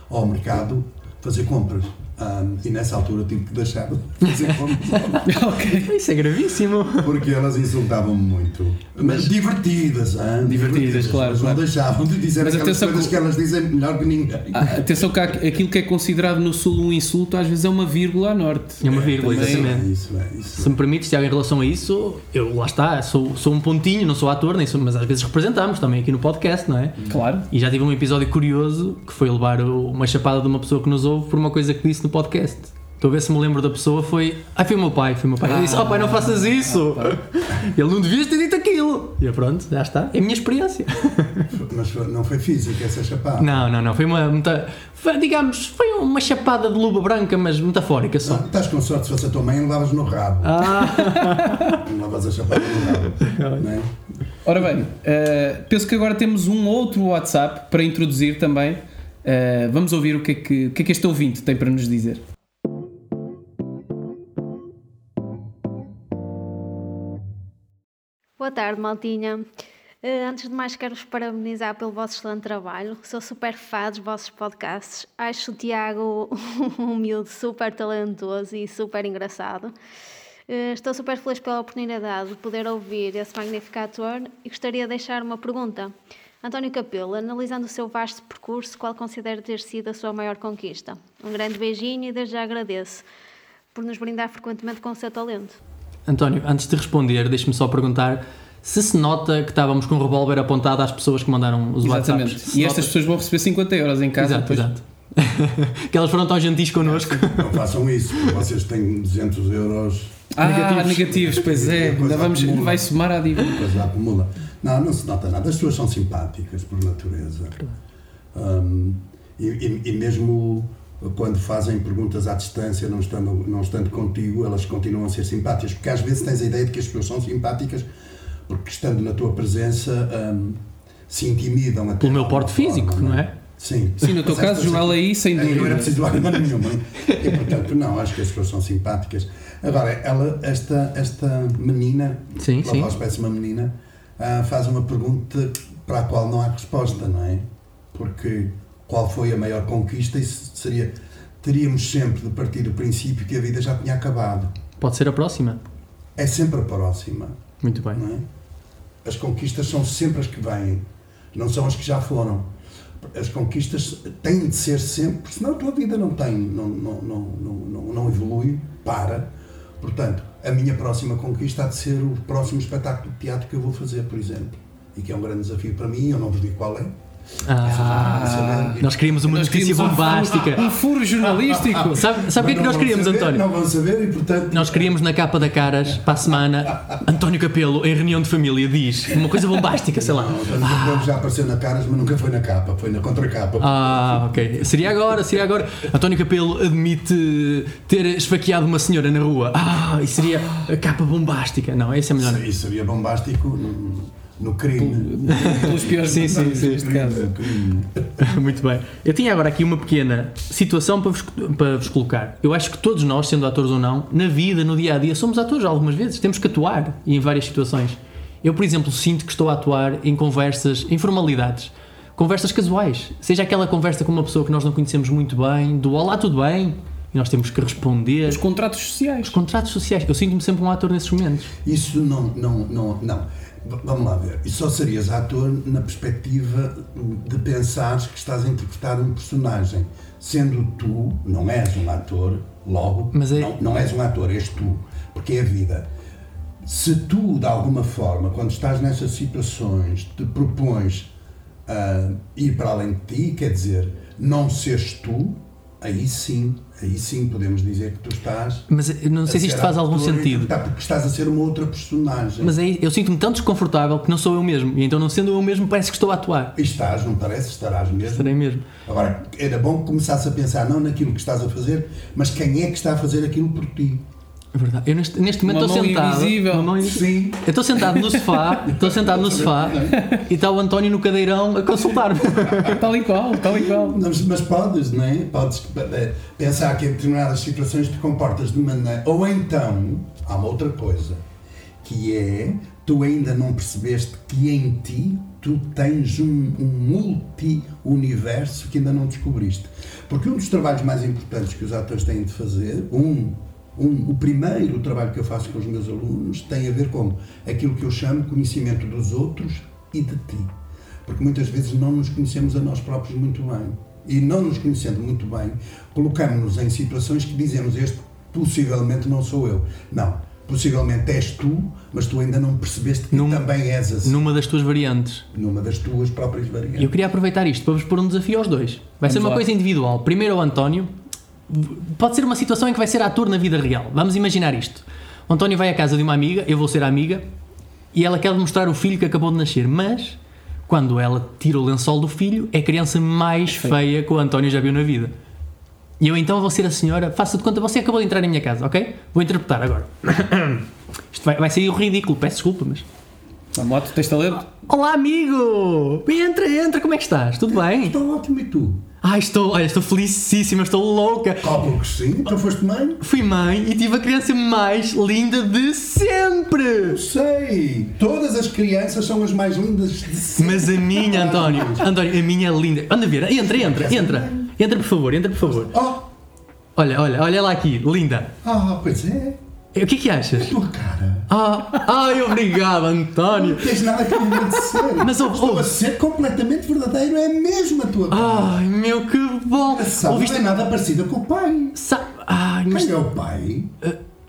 ao mercado fazer compras. Ahm, e nessa altura tive que deixar de fazer compras
ok.
Isso é gravíssimo.
porque elas insultavam-me muito. Mas divertidas, hein?
Divertidas, claro,
Mas
claro.
não deixavam de dizer
Mas
aquelas
atenção
coisas
que-
que elas dizem melhor que ninguém.
Ah, Atenção que aquilo que é considerado no sul um insulto às vezes é uma vírgula a norte.
É uma vírgula,
também-
exatamente.
É isso, é isso.
Se me permites, Tiago, em relação a isso, eu lá está, sou, sou um pontinho, não sou ator, nem sou, mas às vezes representamos também aqui no podcast, não é?
Claro.
E já tive um episódio curioso que foi levar uma chapada de uma pessoa que nos ouve por uma coisa que disse no podcast. Estou a ver se me lembro da pessoa, foi. Ai, foi o meu pai, foi o meu pai. Eu disse, oh pai, não faças isso! Ele não devias ter dito aquilo! E eu, pronto, já está. É a minha experiência.
Mas não foi física essa chapada.
Não, não, não. Foi uma. Muita, foi, digamos, foi uma chapada de luva branca, mas metafórica só.
Não, estás com sorte, se fosse a tua mãe, levavas no rabo.
Ah,
Não levas a chapada no rabo. não é?
Ora bem, eh, penso que agora temos um outro WhatsApp para introduzir também. Eh, vamos ouvir o que, é que, o que é que este ouvinte tem para nos dizer.
Boa tarde, Maltinha. Eh, antes de mais, quero-vos parabenizar pelo vosso excelente trabalho. Sou super fã dos vossos podcasts. Acho o Tiago um miúdo super talentoso e super engraçado. Eh, estou super feliz pela oportunidade de poder ouvir esse magnífico ator e gostaria de deixar uma pergunta. António Capelo, analisando o seu vasto percurso, qual considera ter sido a sua maior conquista? Um grande beijinho e desde já agradeço por nos brindar frequentemente com o seu talento.
António, antes de responder, deixe-me só perguntar se se nota que estávamos com o revólver apontado às pessoas que mandaram os
Exatamente.
WhatsApps. Se
E
nota-
estas pessoas vão receber 50 euros em casa.
Exato,
depois.
exato. que elas foram tão gentis connosco.
Não façam isso, vocês têm 200 euros,
Ah,
Negativos.
negativos, pois é. Ainda vamos, vai somar à dívida.
depois lá acumula. Não, não se nota nada. As pessoas são simpáticas por natureza. Hum, e, e- e mesmo quando fazem perguntas à distância, não estando, não estando contigo, elas continuam a ser simpáticas. Porque às vezes tens a ideia de que as pessoas são simpáticas porque estando na tua presença hum, se intimidam até.
Pelo meu porte físico,
forma,
não é?
Sim.
Sim, no teu caso, Joel, aí, sem
não
dúvida.
era preciso arma nenhuma. E portanto, não, acho que as pessoas são simpáticas. Agora, ela, esta, esta menina,
Sim, sim.
parece uma menina, ah, faz uma pergunta para a qual não há resposta, não é? Porque qual foi a maior conquista? Isso seria. Teríamos sempre de partir do princípio que a vida já tinha acabado.
Pode ser a próxima.
É sempre a próxima,
Muito bem.
é? As conquistas são sempre as que vêm, não são as que já foram. as conquistas têm de ser sempre, senão a tua vida não tem, não, não, não, não, não evolui, para. Portanto, a minha próxima conquista há de ser o próximo espetáculo de teatro que eu vou fazer, por exemplo. E que é um grande desafio para mim, eu não vos digo qual é.
Ah, nós queríamos uma
Nós
notícia
queríamos
bombástica.
Um furo jornalístico.
Sabe, sabe o que é que
Não
nós queríamos,
saber,
António?
Não vão saber e, portanto,
Nós queríamos na capa da Caras, para a semana, António Capelo, em reunião de família, diz uma coisa bombástica, sei lá.
António Capelo já apareceu na caras, mas nunca foi na capa, foi na contracapa.
Ah, ok. Seria agora, seria agora. António Capelo admite ter esfaqueado uma senhora na rua. Ah, e seria a capa bombástica. Não, esse é melhor.
Isso seria bombástico no, no crime.
Pelos piores
Sim, sim, sim.
neste caso.
Muito bem. Eu tinha agora aqui uma pequena situação para vos, para vos colocar. Eu acho que todos nós, sendo atores ou não, na vida, no dia a dia, somos atores algumas vezes. Temos que atuar e em várias situações. Eu, por exemplo, sinto que estou a atuar em conversas, em formalidades. Conversas casuais. Seja aquela conversa com uma pessoa que nós não conhecemos muito bem, do olá, tudo bem? E nós temos que responder.
Os contratos sociais.
Os contratos sociais. Eu sinto-me sempre um ator nesses momentos.
Isso não, não, não, não. Vamos lá ver. Isso só serias ator na perspectiva de pensares que estás a interpretar um personagem. Sendo tu, não és um ator, logo,
é-
não, não és um ator, és tu. Porque é a vida. Se tu, de alguma forma, quando estás nessas situações, te propões a ir para além de ti, quer dizer, não seres tu, aí sim, aí sim podemos dizer que tu estás
Mas eu não sei se isto faz algum sentido.
Tá, porque estás a ser uma outra personagem.
Mas aí eu sinto-me tão desconfortável que não sou eu mesmo. E então, não sendo eu mesmo, parece que estou a atuar.
E estás, não parece? Estarás mesmo.
Estarei mesmo.
Agora, era bom que começasse a pensar não naquilo que estás a fazer, mas quem é que está a fazer aquilo por ti.
É verdade. Eu neste, neste momento estou sentado.
invisível.
uma mão invisível. Eu estou sentado no sofá, estou sentado no sofá e está o António no cadeirão a consultar-me.
Tal e qual, tal e qual.
Mas, mas podes, não é? Podes eh, pensar que em determinadas situações te comportas de maneira. Ou então, há uma outra coisa, que é tu ainda não percebeste que em ti tu tens um, um multi-universo que ainda não descobriste. Porque um dos trabalhos mais importantes que os atores têm de fazer, um, um, o primeiro trabalho que eu faço com os meus alunos tem a ver com aquilo que eu chamo conhecimento dos outros e de ti. Porque muitas vezes não nos conhecemos a nós próprios muito bem. E não nos conhecendo muito bem, colocamos-nos em situações que dizemos este possivelmente não sou eu. Não, possivelmente és tu, mas tu ainda não percebeste que também és assim,
Numa das tuas variantes.
numa das tuas próprias variantes.
Eu queria aproveitar isto para vos pôr um desafio aos dois. Vai ser
Vamos
uma
lá.
coisa individual. Primeiro ao António. Pode ser uma situação em que vai ser ator na vida real. Vamos imaginar isto. O António vai à casa de uma amiga, eu vou ser a amiga, e ela quer mostrar o filho que acabou de nascer, mas quando ela tira o lençol do filho, é a criança mais feia que o António já viu na vida. E eu então vou ser a senhora, faça de conta, você acabou de entrar na minha casa, ok? Vou interpretar agora. Isto vai, vai sair ridículo, peço desculpa, mas.
Lá, tu tens talento?
Olá, amigo! Entra, entra, como é que estás? Tudo bem?
Estou ótimo e tu?
Ai, estou, olha, estou felicíssima, estou louca.
Óbvio que sim, então foste mãe?
Fui mãe e tive a criança mais linda de sempre.
Sei, todas as crianças são as mais lindas de sempre.
Mas a minha, António, António, a minha é linda. Anda a ver, entra, entra, entra. Entra, por favor, entra, por favor.
Oh,
Olha, olha, olha lá aqui, linda.
ah, pois é,
O que é que achas?
tua cara.
Ah, ai, obrigado, António.
Não tens nada que me dizer.
Mas, oh,
Estou
oh.
a ser completamente verdadeiro, é mesmo a tua cara.
Ai, meu, que bom.
A não é nada parecida com o pai.
Sa- Ai, mas,
Quem é o pai?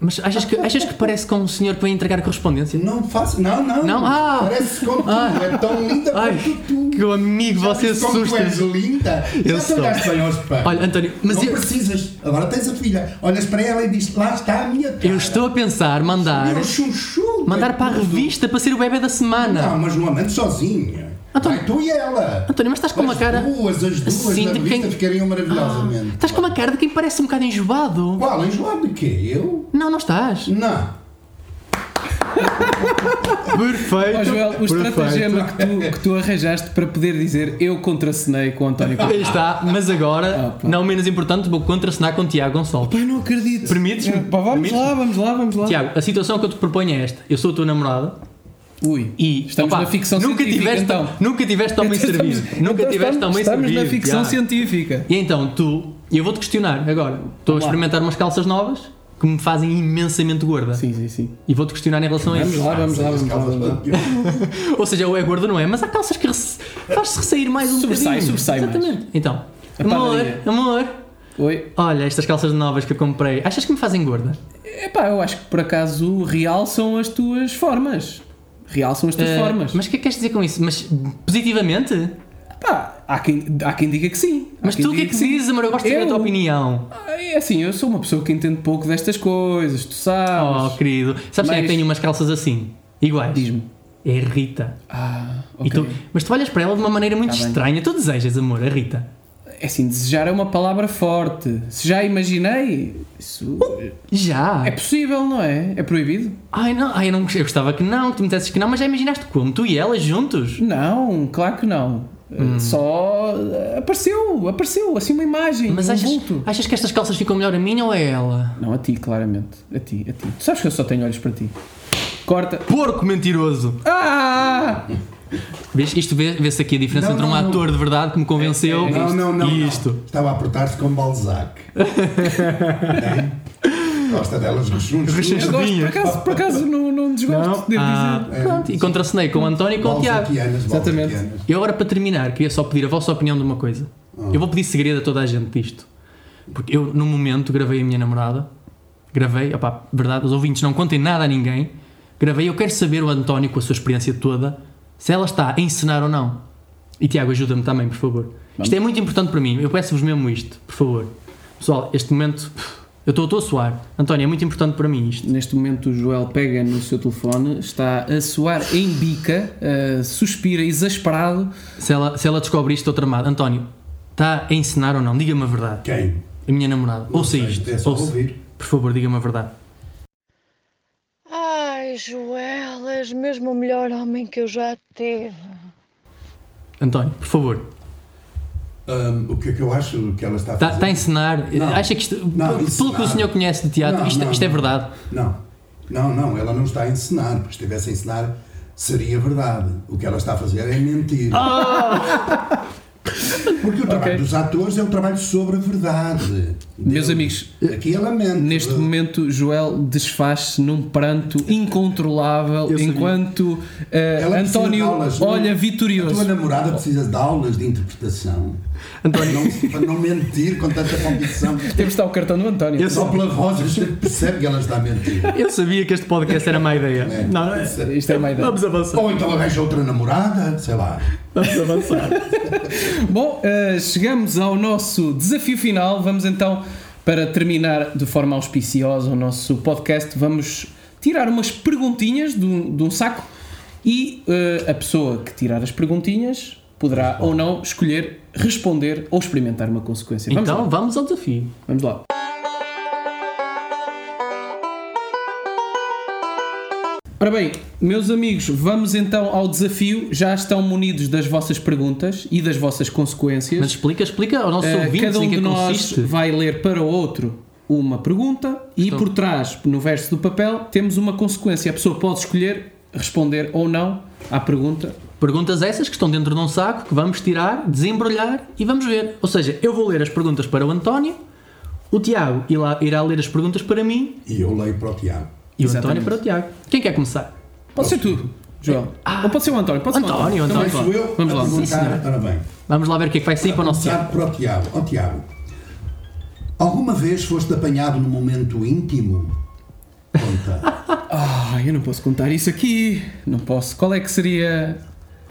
Mas achas, que, achas que parece com um senhor que vem entregar correspondência?
Não faço. Não, não.
Não? Ah!
Parece com tu.
Ah!
É tão linda
Ai,
quanto tu.
que amigo,
Já
você
viste como tu és
assusta.
linda.
Eu
Já te
sou.
olhaste bem aos pés.
Olha, António, mas
não
eu-
precisas. Agora tens a filha. Olhas para ela e dizes: Lá está a minha cara.
Eu estou a pensar mandar,
Meu chuchu.
mandar para a revista para ser o bebê da semana.
Não, mas não ando sozinha.
António-
tu e ela.
António, mas estás com uma
As
cara.
duas, as duas
assim
na
de
revista
quem-
ficariam maravilhosamente.
Estás com uma cara de quem parece um bocado enjoado.
Qual? Enjoado de quê? Eu?
Não, não estás.
Não.
Perfeito.
Ó Joel, o
Perfeito.
estratagema que tu, que tu arranjaste para poder dizer eu contracenei com o António Costa.
Aí está, mas agora,
Ah, pá.
não menos importante, vou contracenar com Tiago Gonçalves.
Pai, não acredito.
Permites-me?
Pá, vamos
Permites-me?
lá, vamos lá, vamos lá.
Tiago, a situação que eu te proponho é esta: eu sou a tua namorada
Ui,
e.
estamos
opa,
na ficção
nunca
científica
tiveste,
então.
Nunca tiveste tão bem
Então
servido.
estamos-
Nunca
então
tiveste tão bem
estamos
servido.
na ficção
Tiago.
científica.
E então tu, e eu vou-te questionar agora. Estou a experimentar umas calças novas que me fazem imensamente gorda.
Sim, sim, sim.
E vou-te questionar em relação a
Vamos
isso.
lá, vamos lá,
As
vamos lá.
calças
Vamos lá.
Ou seja, ou é gorda ou não é, mas há calças que faz-se ressair mais um
Sobressai,
bocadinho.
sobressai mais.
Exatamente. Então,
A
amor,
padaria.
amor,
Oi.
olha estas calças novas que eu comprei, achas que me fazem gorda?
Epá, eu acho que por acaso realçam as tuas formas. Realçam as tuas
Eh,
formas.
Mas o que é que queres dizer com isso? Mas positivamente?
Pá, há quem, há quem diga que sim.
Mas tu o que é que
sim.
dizes, amor? Eu gosto de saber a tua opinião.
Ah, É assim, eu sou uma pessoa que entende pouco destas coisas, tu sabes.
Oh, querido. Sabes quem é que
Mas-
tem umas calças assim? Iguais.
Diz-me.
É a Rita.
Ah,
E
ok.
tu- mas tu olhas para ela de uma maneira muito
Tá
estranha. Tu desejas, amor, a Rita.
É assim, desejar é uma palavra forte. Se já imaginei, isso
Já.
é possível, não é? É proibido?
Ai, não. Ai, eu, não, eu gostava que não, que tu me dissesses que não, mas já imaginaste como? Tu e ela juntos?
Não, claro que não.
Hum.
Só eh, apareceu, apareceu, assim uma imagem,
Mas
um
achas,
vulto.
achas que estas calças ficam melhor a mim ou a ela?
Não, a ti, claramente. A ti, a ti. Tu sabes que eu só tenho olhos para ti. Corta.
Porco mentiroso!
Ah!
Vês, isto vê- vê-se aqui a diferença
Não,
entre um
não, não.
ator de verdade que me convenceu
É, é,
Não, não, não.
e
não.
isto.
Estava a apertar-se com Balzac. É? Gosta delas
gosto, por acaso, por acaso não, não desgosto, devo
Ah,
dizer.
pronto, e contracenei com o António e com o Tiago.
Exatamente.
E agora para terminar, queria só pedir a vossa opinião de uma coisa. Eu vou pedir segredo a toda a gente disto. Porque eu, no momento, gravei a minha namorada. Gravei, opá, verdade, os ouvintes não contem nada a ninguém. Gravei, eu quero saber o António, com a sua experiência toda, se ela está a encenar ou não. E Tiago, ajuda-me também, por favor. Isto é muito importante para mim, eu peço-vos mesmo isto, por favor. Pessoal, este momento, eu estou, a suar. António, é muito importante para mim isto.
Neste momento o Joel pega no seu telefone, está a suar em bica, eh, suspira exasperado.
Se ela, se ela descobre isto, estou tramado. António, está a encenar ou não? Diga-me a verdade.
Quem?
A minha namorada.
Não
Ouça
sei,
isto.
É só
ouça.
ouvir.
Por favor, diga-me a verdade.
Ai, Joel, és mesmo o melhor homem que eu já tive.
António, por favor.
Hum, o que é que eu acho que ela está a
Está,
fazer?
está a encenar?
Não.
Acha que isto.
Não,
pelo que o senhor conhece de teatro,
Não,
isto,
não,
isto é verdade.
Não, não, não, ela não está a encenar, porque se estivesse a encenar seria verdade. O que ela está a fazer é mentir.
Ah!
Porque o trabalho
Ok.
dos atores é um trabalho sobre a verdade.
Meus amigos,
aqui ela mente.
Neste momento, Joel desfaz-se num pranto incontrolável enquanto
de
António
aulas, não?
olha
A
vitorioso.
tua namorada precisa de aulas de interpretação. Para não, para não mentir com tanta convicção.
Temos de estar o cartão do António.
Eu
Só pela voz a gente percebe que ela está a mentir.
Eu sabia que este podcast era má ideia.
É.
Não, não é?
Isto é uma ideia.
Vamos avançar.
Ou então arranja outra namorada, sei lá.
Vamos avançar.
Bom, eh, chegamos ao nosso desafio final. Vamos então, para terminar de forma auspiciosa o nosso podcast, vamos tirar umas perguntinhas de um, de um saco e eh, a pessoa que tirar as perguntinhas poderá ou não escolher responder ou experimentar uma consequência. Vamos
Então,
lá.
vamos ao desafio.
Vamos lá. Ora bem, meus amigos, vamos então ao desafio. Já estão munidos das vossas perguntas e das vossas consequências.
Mas explica, explica ao nosso
Eh,
ouvinte
cada um de nós
consiste.
vai ler para o outro uma pergunta e
Estou.
por trás, no verso do papel, temos uma consequência. A pessoa pode escolher responder ou não à pergunta.
Perguntas essas que estão dentro de um saco que vamos tirar, desembrulhar e vamos ver. Ou seja, eu vou ler as perguntas para o António, o Tiago irá, irá ler as perguntas para mim
E eu leio para o Tiago.
e o
Exatamente.
António para o Tiago. Quem quer começar?
Pode ser tu, Joel. ou pode ser o António. Pode ser o
António, António.
vamos
Sou
lá.
eu
Vamos lá.
Sim. Vamos lá ver o que é que vai sair para o nosso Tiago.
Para o Tiago. Ó Tiago, alguma vez foste apanhado num momento íntimo? Conta.
Ah, eu não posso contar isso aqui. Não posso. Qual é que seria.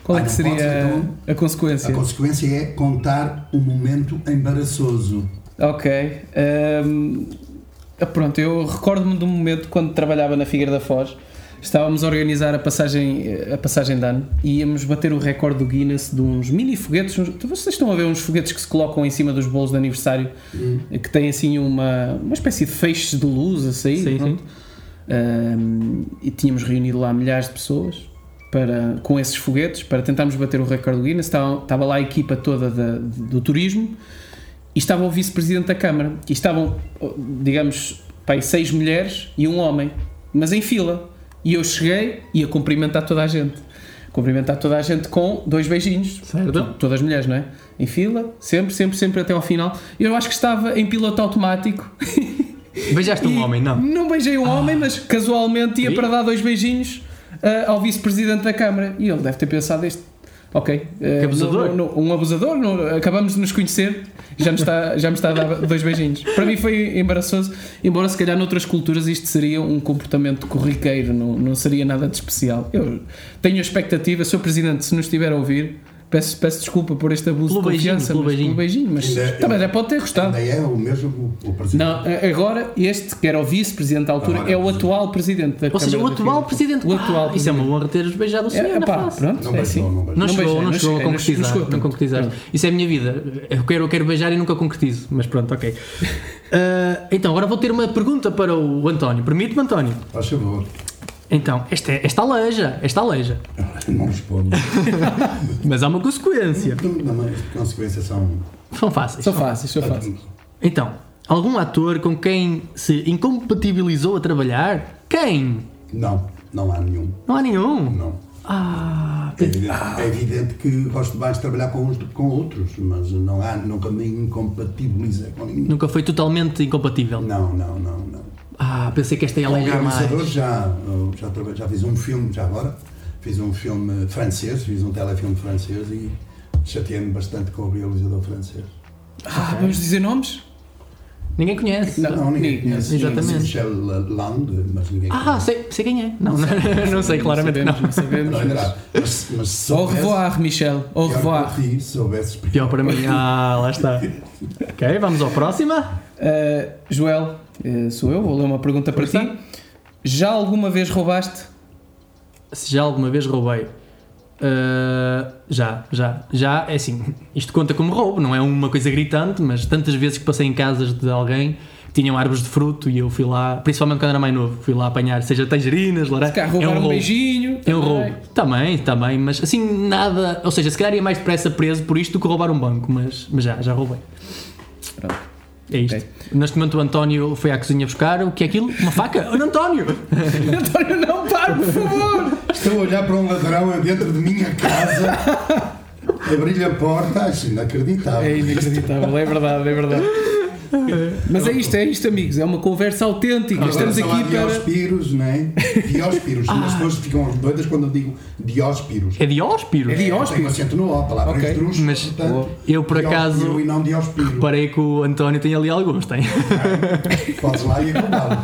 Qual é
Ah,
que
não
seria
podes, então?
a consequência?
A consequência é contar um momento embaraçoso.
Ok. Ahm, ah, pronto, eu recordo-me de um momento quando trabalhava na Figueira da Foz. Estávamos a organizar a passagem, a passagem de ano e íamos bater o recorde do Guinness de uns mini foguetes. uns- vocês estão a ver uns foguetes que se colocam em cima dos bolos de aniversário que têm assim uma, uma espécie de feixes de luz a sair.
Sim,
pronto. Ahm, e tínhamos reunido lá milhares de pessoas para, com esses foguetes para tentarmos bater o recorde do Guinness. Estava, estava lá a equipa toda da- do turismo e estava o vice-presidente da Câmara. E estavam, digamos, pá, aí seis mulheres e um homem, mas em fila. E eu cheguei e a cumprimentar toda a gente. Cumprimentar toda a gente com dois beijinhos.
Certo.
To- Todas as mulheres, não é? Em fila, sempre, sempre, sempre até ao final. Eu acho que estava em piloto automático
Beijaste um homem, não?
Não beijei um homem, mas casualmente ia
E?
para dar dois beijinhos ah, ao vice-presidente da Câmara. E ele deve ter pensado este. Ok. ah,
Que abusador.
no- no- um abusador, no- acabamos de nos conhecer, já me, está, já me está a dar dois beijinhos. Para mim foi embaraçoso, embora se calhar noutras culturas isto seria um comportamento corriqueiro, não, não seria nada de especial. Eu tenho a expectativa, Sr. Presidente, se nos estiver a ouvir, peço, peço desculpa por este abuso
Pelo
de
beijinho,
confiança,
pelo
mas,
beijinho.
pelo beijinho, mas
Ainda-
também já pode ter gostado.
Ainda é o mesmo o presidente.
Não, agora este, que era o vice-presidente da altura,
Agora
é
é
o
o
atual presidente da
Ou seja, o
Câmara
atual presidente.
O atual
Ah, Isso é uma honra teres beijado o senhor
É,
na
pá,
face.
pronto,
Não
é
beijou,
assim.
não beijou.
Não,
Não
chegou, não chegou a
não
concretizar. Não.
Pronto.
Isso é a minha vida. Eu quero, eu quero beijar e nunca concretizo. Mas pronto, ok. Ah, então, agora vou ter uma pergunta para o António. Permite-me, António?
Faz favor.
Então, esta, é- esta aleja, esta aleja.
Não respondo.
Mas há uma consequência.
Não, mas as consequências são.
São fáceis.
São fáceis, são fáceis.
Então, algum ator com quem se incompatibilizou a trabalhar? Quem?
Não, não há nenhum.
Não há nenhum.
Não.
Ah,
É evidente, é evidente que gosto mais de trabalhar com uns do que com outros, mas não há, nunca me incompatibilizei com ninguém.
nunca foi totalmente incompatível.
Não, não, não.
Ah, pensei que esta ia
realizador
mais.
já, eu já, já fiz um filme, já agora, fiz um filme francês, fiz um telefilme francês e chateei-me bastante com o realizador francês.
Ah, vamos dizer nomes?
Ninguém conhece.
Não,
Não, ninguém
ninguém
conhece.
Exatamente.
Michel Lang, mas ninguém
Ah,
conhece.
sei, sei quem é. Não, não, não sei, claramente
sabemos,
não.
não sabemos.
Mas, mas se
Au
soubesse,
revoir, Michel. Au
pior
revoir.
para ti, se soubesses,
Pior para mim. Ah, lá está. Ok, vamos ao próximo.
Uh, Joel, uh, sou eu, vou ler uma pergunta para ti. Já alguma vez roubaste?
Se já alguma vez roubei. Ah, já, já, já, é assim, isto conta como roubo, não é uma coisa gritante, mas tantas vezes que passei em casas de alguém que tinham árvores de fruto e eu fui lá, principalmente quando era mais novo, fui lá apanhar, seja tangerinas,
Se
laranja.
calhar
É um
um,
roubo.
beijinho.
É um
também.
roubo. Também, também, mas assim, nada. Ou seja, se calhar ia mais depressa preso por isto do que roubar um banco, mas, mas já, já roubei.
Pronto.
É isto.
Ok.
Neste momento o António foi à cozinha buscar o que é aquilo? Uma faca? Olha, António!
António, não, para, por favor!
Estou a olhar para um ladrão dentro de minha casa, abrir-lhe a porta, acho inacreditável.
É inacreditável, é verdade, é verdade. Mas é isto, é isto, amigos. É uma conversa autêntica.
Agora
Estamos aqui para.
Dióspiros, não é? Dióspiros. As pessoas ficam doidas quando eu digo Dióspiros.
É Dióspiro?
É Dióspiros.
Tem um acento no O, a palavra
Ok.
esdrúxula,
Mas
portanto,
eu, por acaso,
E não Dióspiro.
Reparei que o António tem ali alguns, tem.
Podes lá e acabá-lo.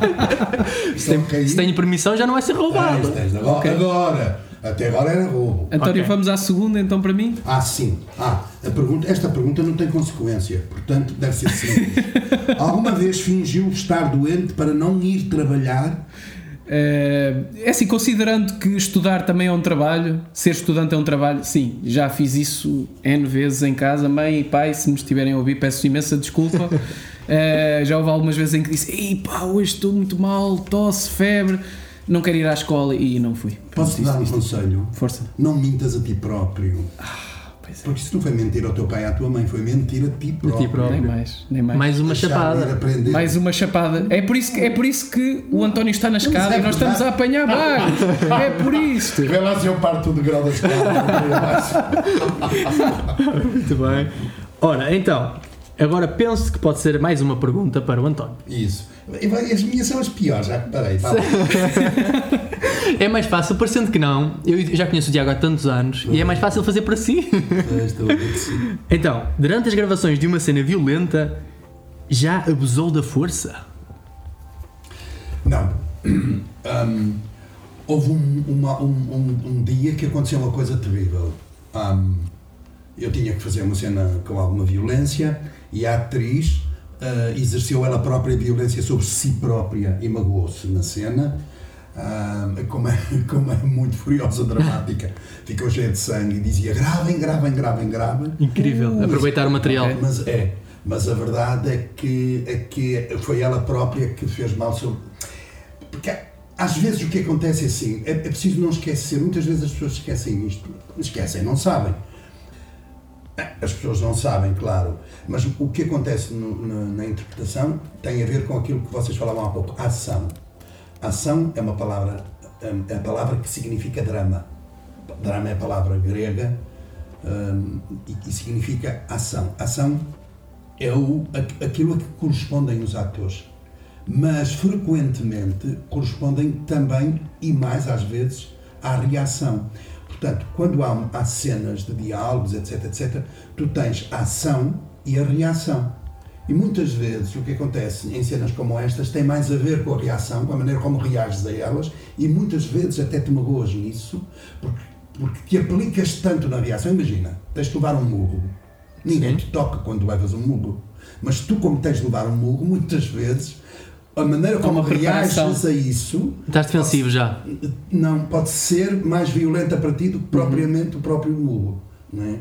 Se, tem- se tenho permissão já não vai ser roubado.
Agora, agora, até agora era roubo.
António,
Ok.
vamos à segunda então para mim?
Ah, sim. Ah, a pergunta, esta pergunta não tem consequência, portanto deve ser simples. Alguma vez fingiu estar doente para não ir trabalhar?
Eh, É assim, considerando que estudar também é um trabalho, ser estudante é um trabalho, sim, já fiz isso N vezes em casa. Mãe e pai, se me estiverem a ouvir, peço imensa desculpa. Eh, já houve algumas vezes em que disse: Ei pá, hoje estou muito mal, tosse, febre, não quero ir à escola e não fui.
Posso-te dar um
Isto-
conselho?
Força.
Não mintas a ti próprio.
Pois é.
Porque isso não foi mentir ao teu pai e à tua mãe, foi mentir a ti próprio.
próprio.
Nem mais, nem mais.
Mais uma
Deixar
chapada.
aprender.
Mais uma chapada. É por isso que, é por isso que o António está na escada
é
e nós estamos a apanhar baixo. É por isso.
Vê lá se eu parto do grau da escada.
Muito bem. Ora, então, agora penso que pode ser mais uma pergunta para o António.
Isso. As minhas são as piores, já reparei. Tá.
É mais fácil, parecendo que não. Eu já conheço o Diago há tantos anos e é mais fácil fazer para si.
Estou a ver que sim.
Então, durante as gravações de uma cena violenta, já abusou da força?
Não. Hum, houve um, uma- um- um- um dia que aconteceu uma coisa terrível. Eu tinha que fazer uma cena com alguma violência e a atriz ah, exerceu ela própria violência sobre si própria e magoou-se na cena. Hum, como, é, como é muito furiosa, dramática, ficou cheia de sangue e dizia gravem, gravem, gravem, gravem.
Incrível.
Uh,
Aproveitar o material.
ok.
Mas é, mas a verdade é que, é que foi ela própria que fez mal sobre. Porque às vezes o que acontece é assim, é, é preciso não esquecer, muitas vezes as pessoas esquecem isto. Esquecem, não sabem. As pessoas não sabem, claro, mas o que acontece no- na, na interpretação tem a ver com aquilo que vocês falavam há pouco, ação. Ação é uma palavra, é a palavra que significa drama. Drama é a palavra grega hum, e, e significa ação. Ação é o, aquilo a que correspondem os atores. mas frequentemente correspondem também e mais às vezes à reação. Portanto, quando há, há cenas de diálogos, etc, etc, tu tens ação e a reação. E muitas vezes o que acontece em cenas como estas tem mais a ver com a reação, com a maneira como reages a elas, e muitas vezes até te magoas nisso, porque, porque te aplicas tanto na reação. Imagina, tens de levar um murro. Ninguém te toca quando levas um murro. Mas tu, como tens de levar um murro, muitas vezes a maneira como
preparação.
reages a isso
Estás defensivo já.
não pode ser mais violenta para ti do que propriamente o próprio murro, não é?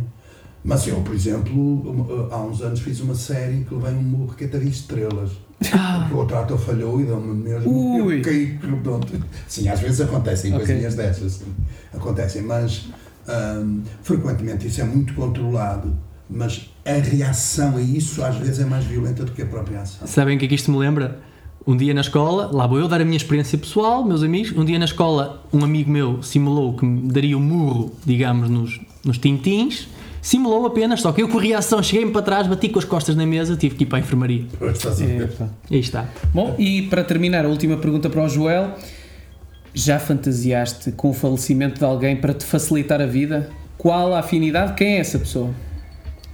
Mas eu, por exemplo, um, há uns anos fiz uma série que levei um murro que até havia estrelas. Porque o outro ator falhou e deu-me mesmo.
Ui.
Eu caí, pronto. Sim, às vezes acontecem
Ok.
coisinhas dessas. sim. Acontecem, mas hum, frequentemente isso é muito controlado. Mas a reação a isso às vezes é mais violenta do que a própria ação.
Sabem o que é que isto me lembra? Um dia na escola, lá vou eu dar a minha experiência pessoal, meus amigos. Um dia na escola, um amigo meu simulou que me daria um murro, digamos, nos, nos tintins. Simulou apenas, só que eu com a reação cheguei-me para trás, bati com as costas na mesa, tive que ir para a enfermaria.
Epá.
Aí está.
Bom, e para terminar, a última pergunta para o Joel. Já fantasiaste com o falecimento de alguém para te facilitar a vida? Qual a afinidade? Quem é essa pessoa?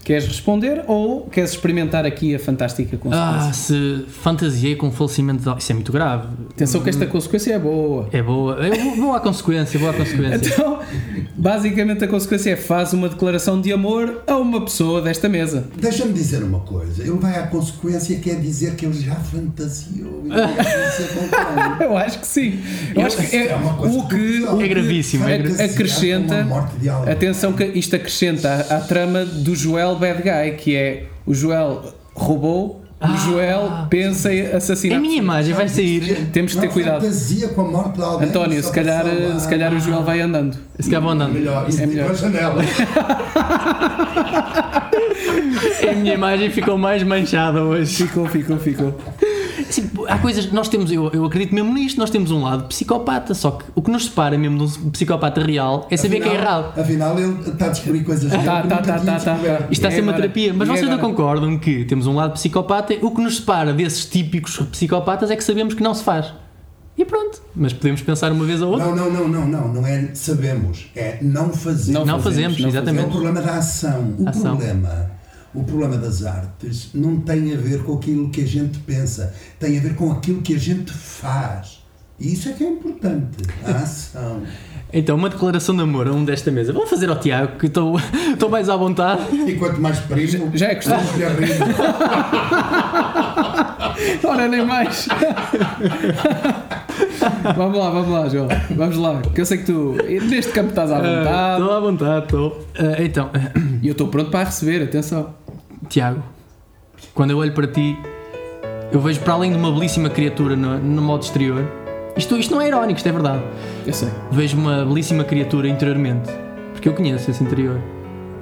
Queres responder ou queres experimentar aqui a fantástica consequência?
Ah, se fantasiei com o falecimento de... Isso é muito grave.
Atenção que esta consequência é boa.
É boa. Eu vou, vou à consequência, vou à consequência.
Então, basicamente a consequência é faz uma declaração de amor a uma pessoa desta mesa.
Deixa-me dizer uma coisa. Ele vai à consequência, quer dizer que ele já fantasiou.
Eu acho que sim. Eu acho que é,
É uma coisa
o que,
É
que
gravíssimo, é
acrescenta.
a.
Atenção que isto acrescenta à, à trama do Joel Bad Guy, que é o Joel roubou, o Joel pensa em assassinar.
A minha imagem vai sair.
Temos que ter cuidado.
com a morte de alguém.
António, se calhar, se calhar o Joel vai andando.
Se calhar vou andando.
Melhor, isso
É
é
melhor.
melhor. a janela.
A minha imagem ficou mais manchada hoje.
Ficou, ficou, ficou.
Assim, há coisas, nós temos, eu, eu acredito mesmo nisto, nós temos um lado psicopata, só que o que nos separa mesmo de um psicopata real é saber que é errado.
Afinal, ele está a descobrir coisas
Tá,
que
tá,
nunca
tá,
tinha
tá, tá,
descoberto.
tá.
Isto está a ser uma
agora?
terapia, mas
E
vocês não
agora?
concordam que temos um lado psicopata, o que nos separa desses típicos psicopatas é que sabemos que não se faz. E pronto, mas podemos pensar uma vez ou outra.
Não, não, não, não, não, não é sabemos, é não fazer.
Não
Não fazemos,
não
É
exatamente.
o problema da ação. O
Ação.
problema, o problema das artes não tem a ver com aquilo que a gente pensa, tem a ver com aquilo que a gente faz. E isso é que é importante, a ação.
Então, uma declaração de amor a um desta mesa. Vamos fazer ao Tiago, que estou estou mais à vontade.
E quanto mais primo,
Já é costume.
lhe rimo.
Ora, nem mais. vamos lá, vamos lá, Joel. Vamos lá, que eu sei que tu neste campo estás à
Estou
vontade.
à vontade, estou. Ah, então,
E eu estou pronto para a receber, atenção.
Tiago, quando eu olho para ti, eu vejo para além de uma belíssima criatura no, no modo exterior. Isto, isto não é irónico, isto é verdade.
Eu sei.
Vejo uma belíssima criatura interiormente. Porque eu conheço esse interior.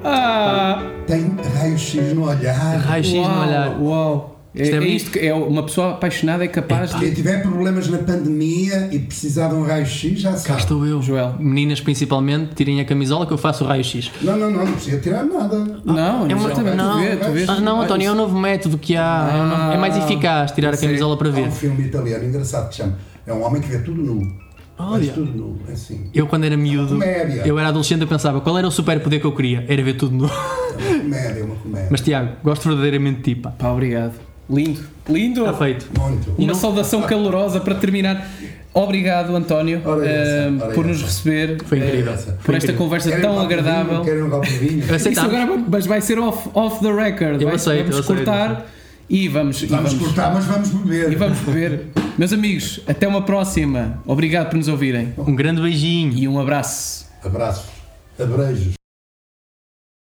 Ah!
Tem raio-x no olhar.
Raio-x no olhar.
Uau! É,
Isto é
é isto que é uma pessoa apaixonada é capaz
Se
de.
tiver problemas na pandemia e precisar de um raio-x, já
Cá
sabe.
estou eu.
Joel.
Meninas principalmente, tirem a camisola que eu faço o raio-x.
Não, não, não, não precisa tirar nada.
Não,
É uma-
Joel, tu
não.
vê, tu vês?
Ah, não, António, é um novo método que há. é um novo- é mais eficaz tirar a
Sim.
camisola para
Há
ver.
um filme italiano engraçado que chama. É um homem que vê tudo nu.
Olha.
Tudo nu, é assim.
Eu, quando era miúdo,
comédia.
eu era adolescente, eu pensava qual era o superpoder que eu queria? Era ver tudo nu.
É uma comédia, é uma comédia.
Mas, Tiago, gosto verdadeiramente de ti, pá.
Pá, obrigado. Lindo, lindo.
Está feito.
Muito.
Uma saudação calorosa para terminar. Obrigado, António,
Ora essa,
eh,
ora
por nos
essa.
receber,
Foi incrível.
eh,
Foi
por esta
incrível.
conversa
Querem
tão
um
agradável.
Querem um copo de vinho?
Isso agora, mas vai ser off, off the record.
Eu
vai,
aceito,
vamos
eu aceito,
cortar e vamos, e
Vamos
vamos,
cortar, mas vamos beber.
e vamos beber. Meus amigos, até uma próxima. Obrigado por nos ouvirem
Um grande beijinho.
e um abraço.
Abraços. Abreijos.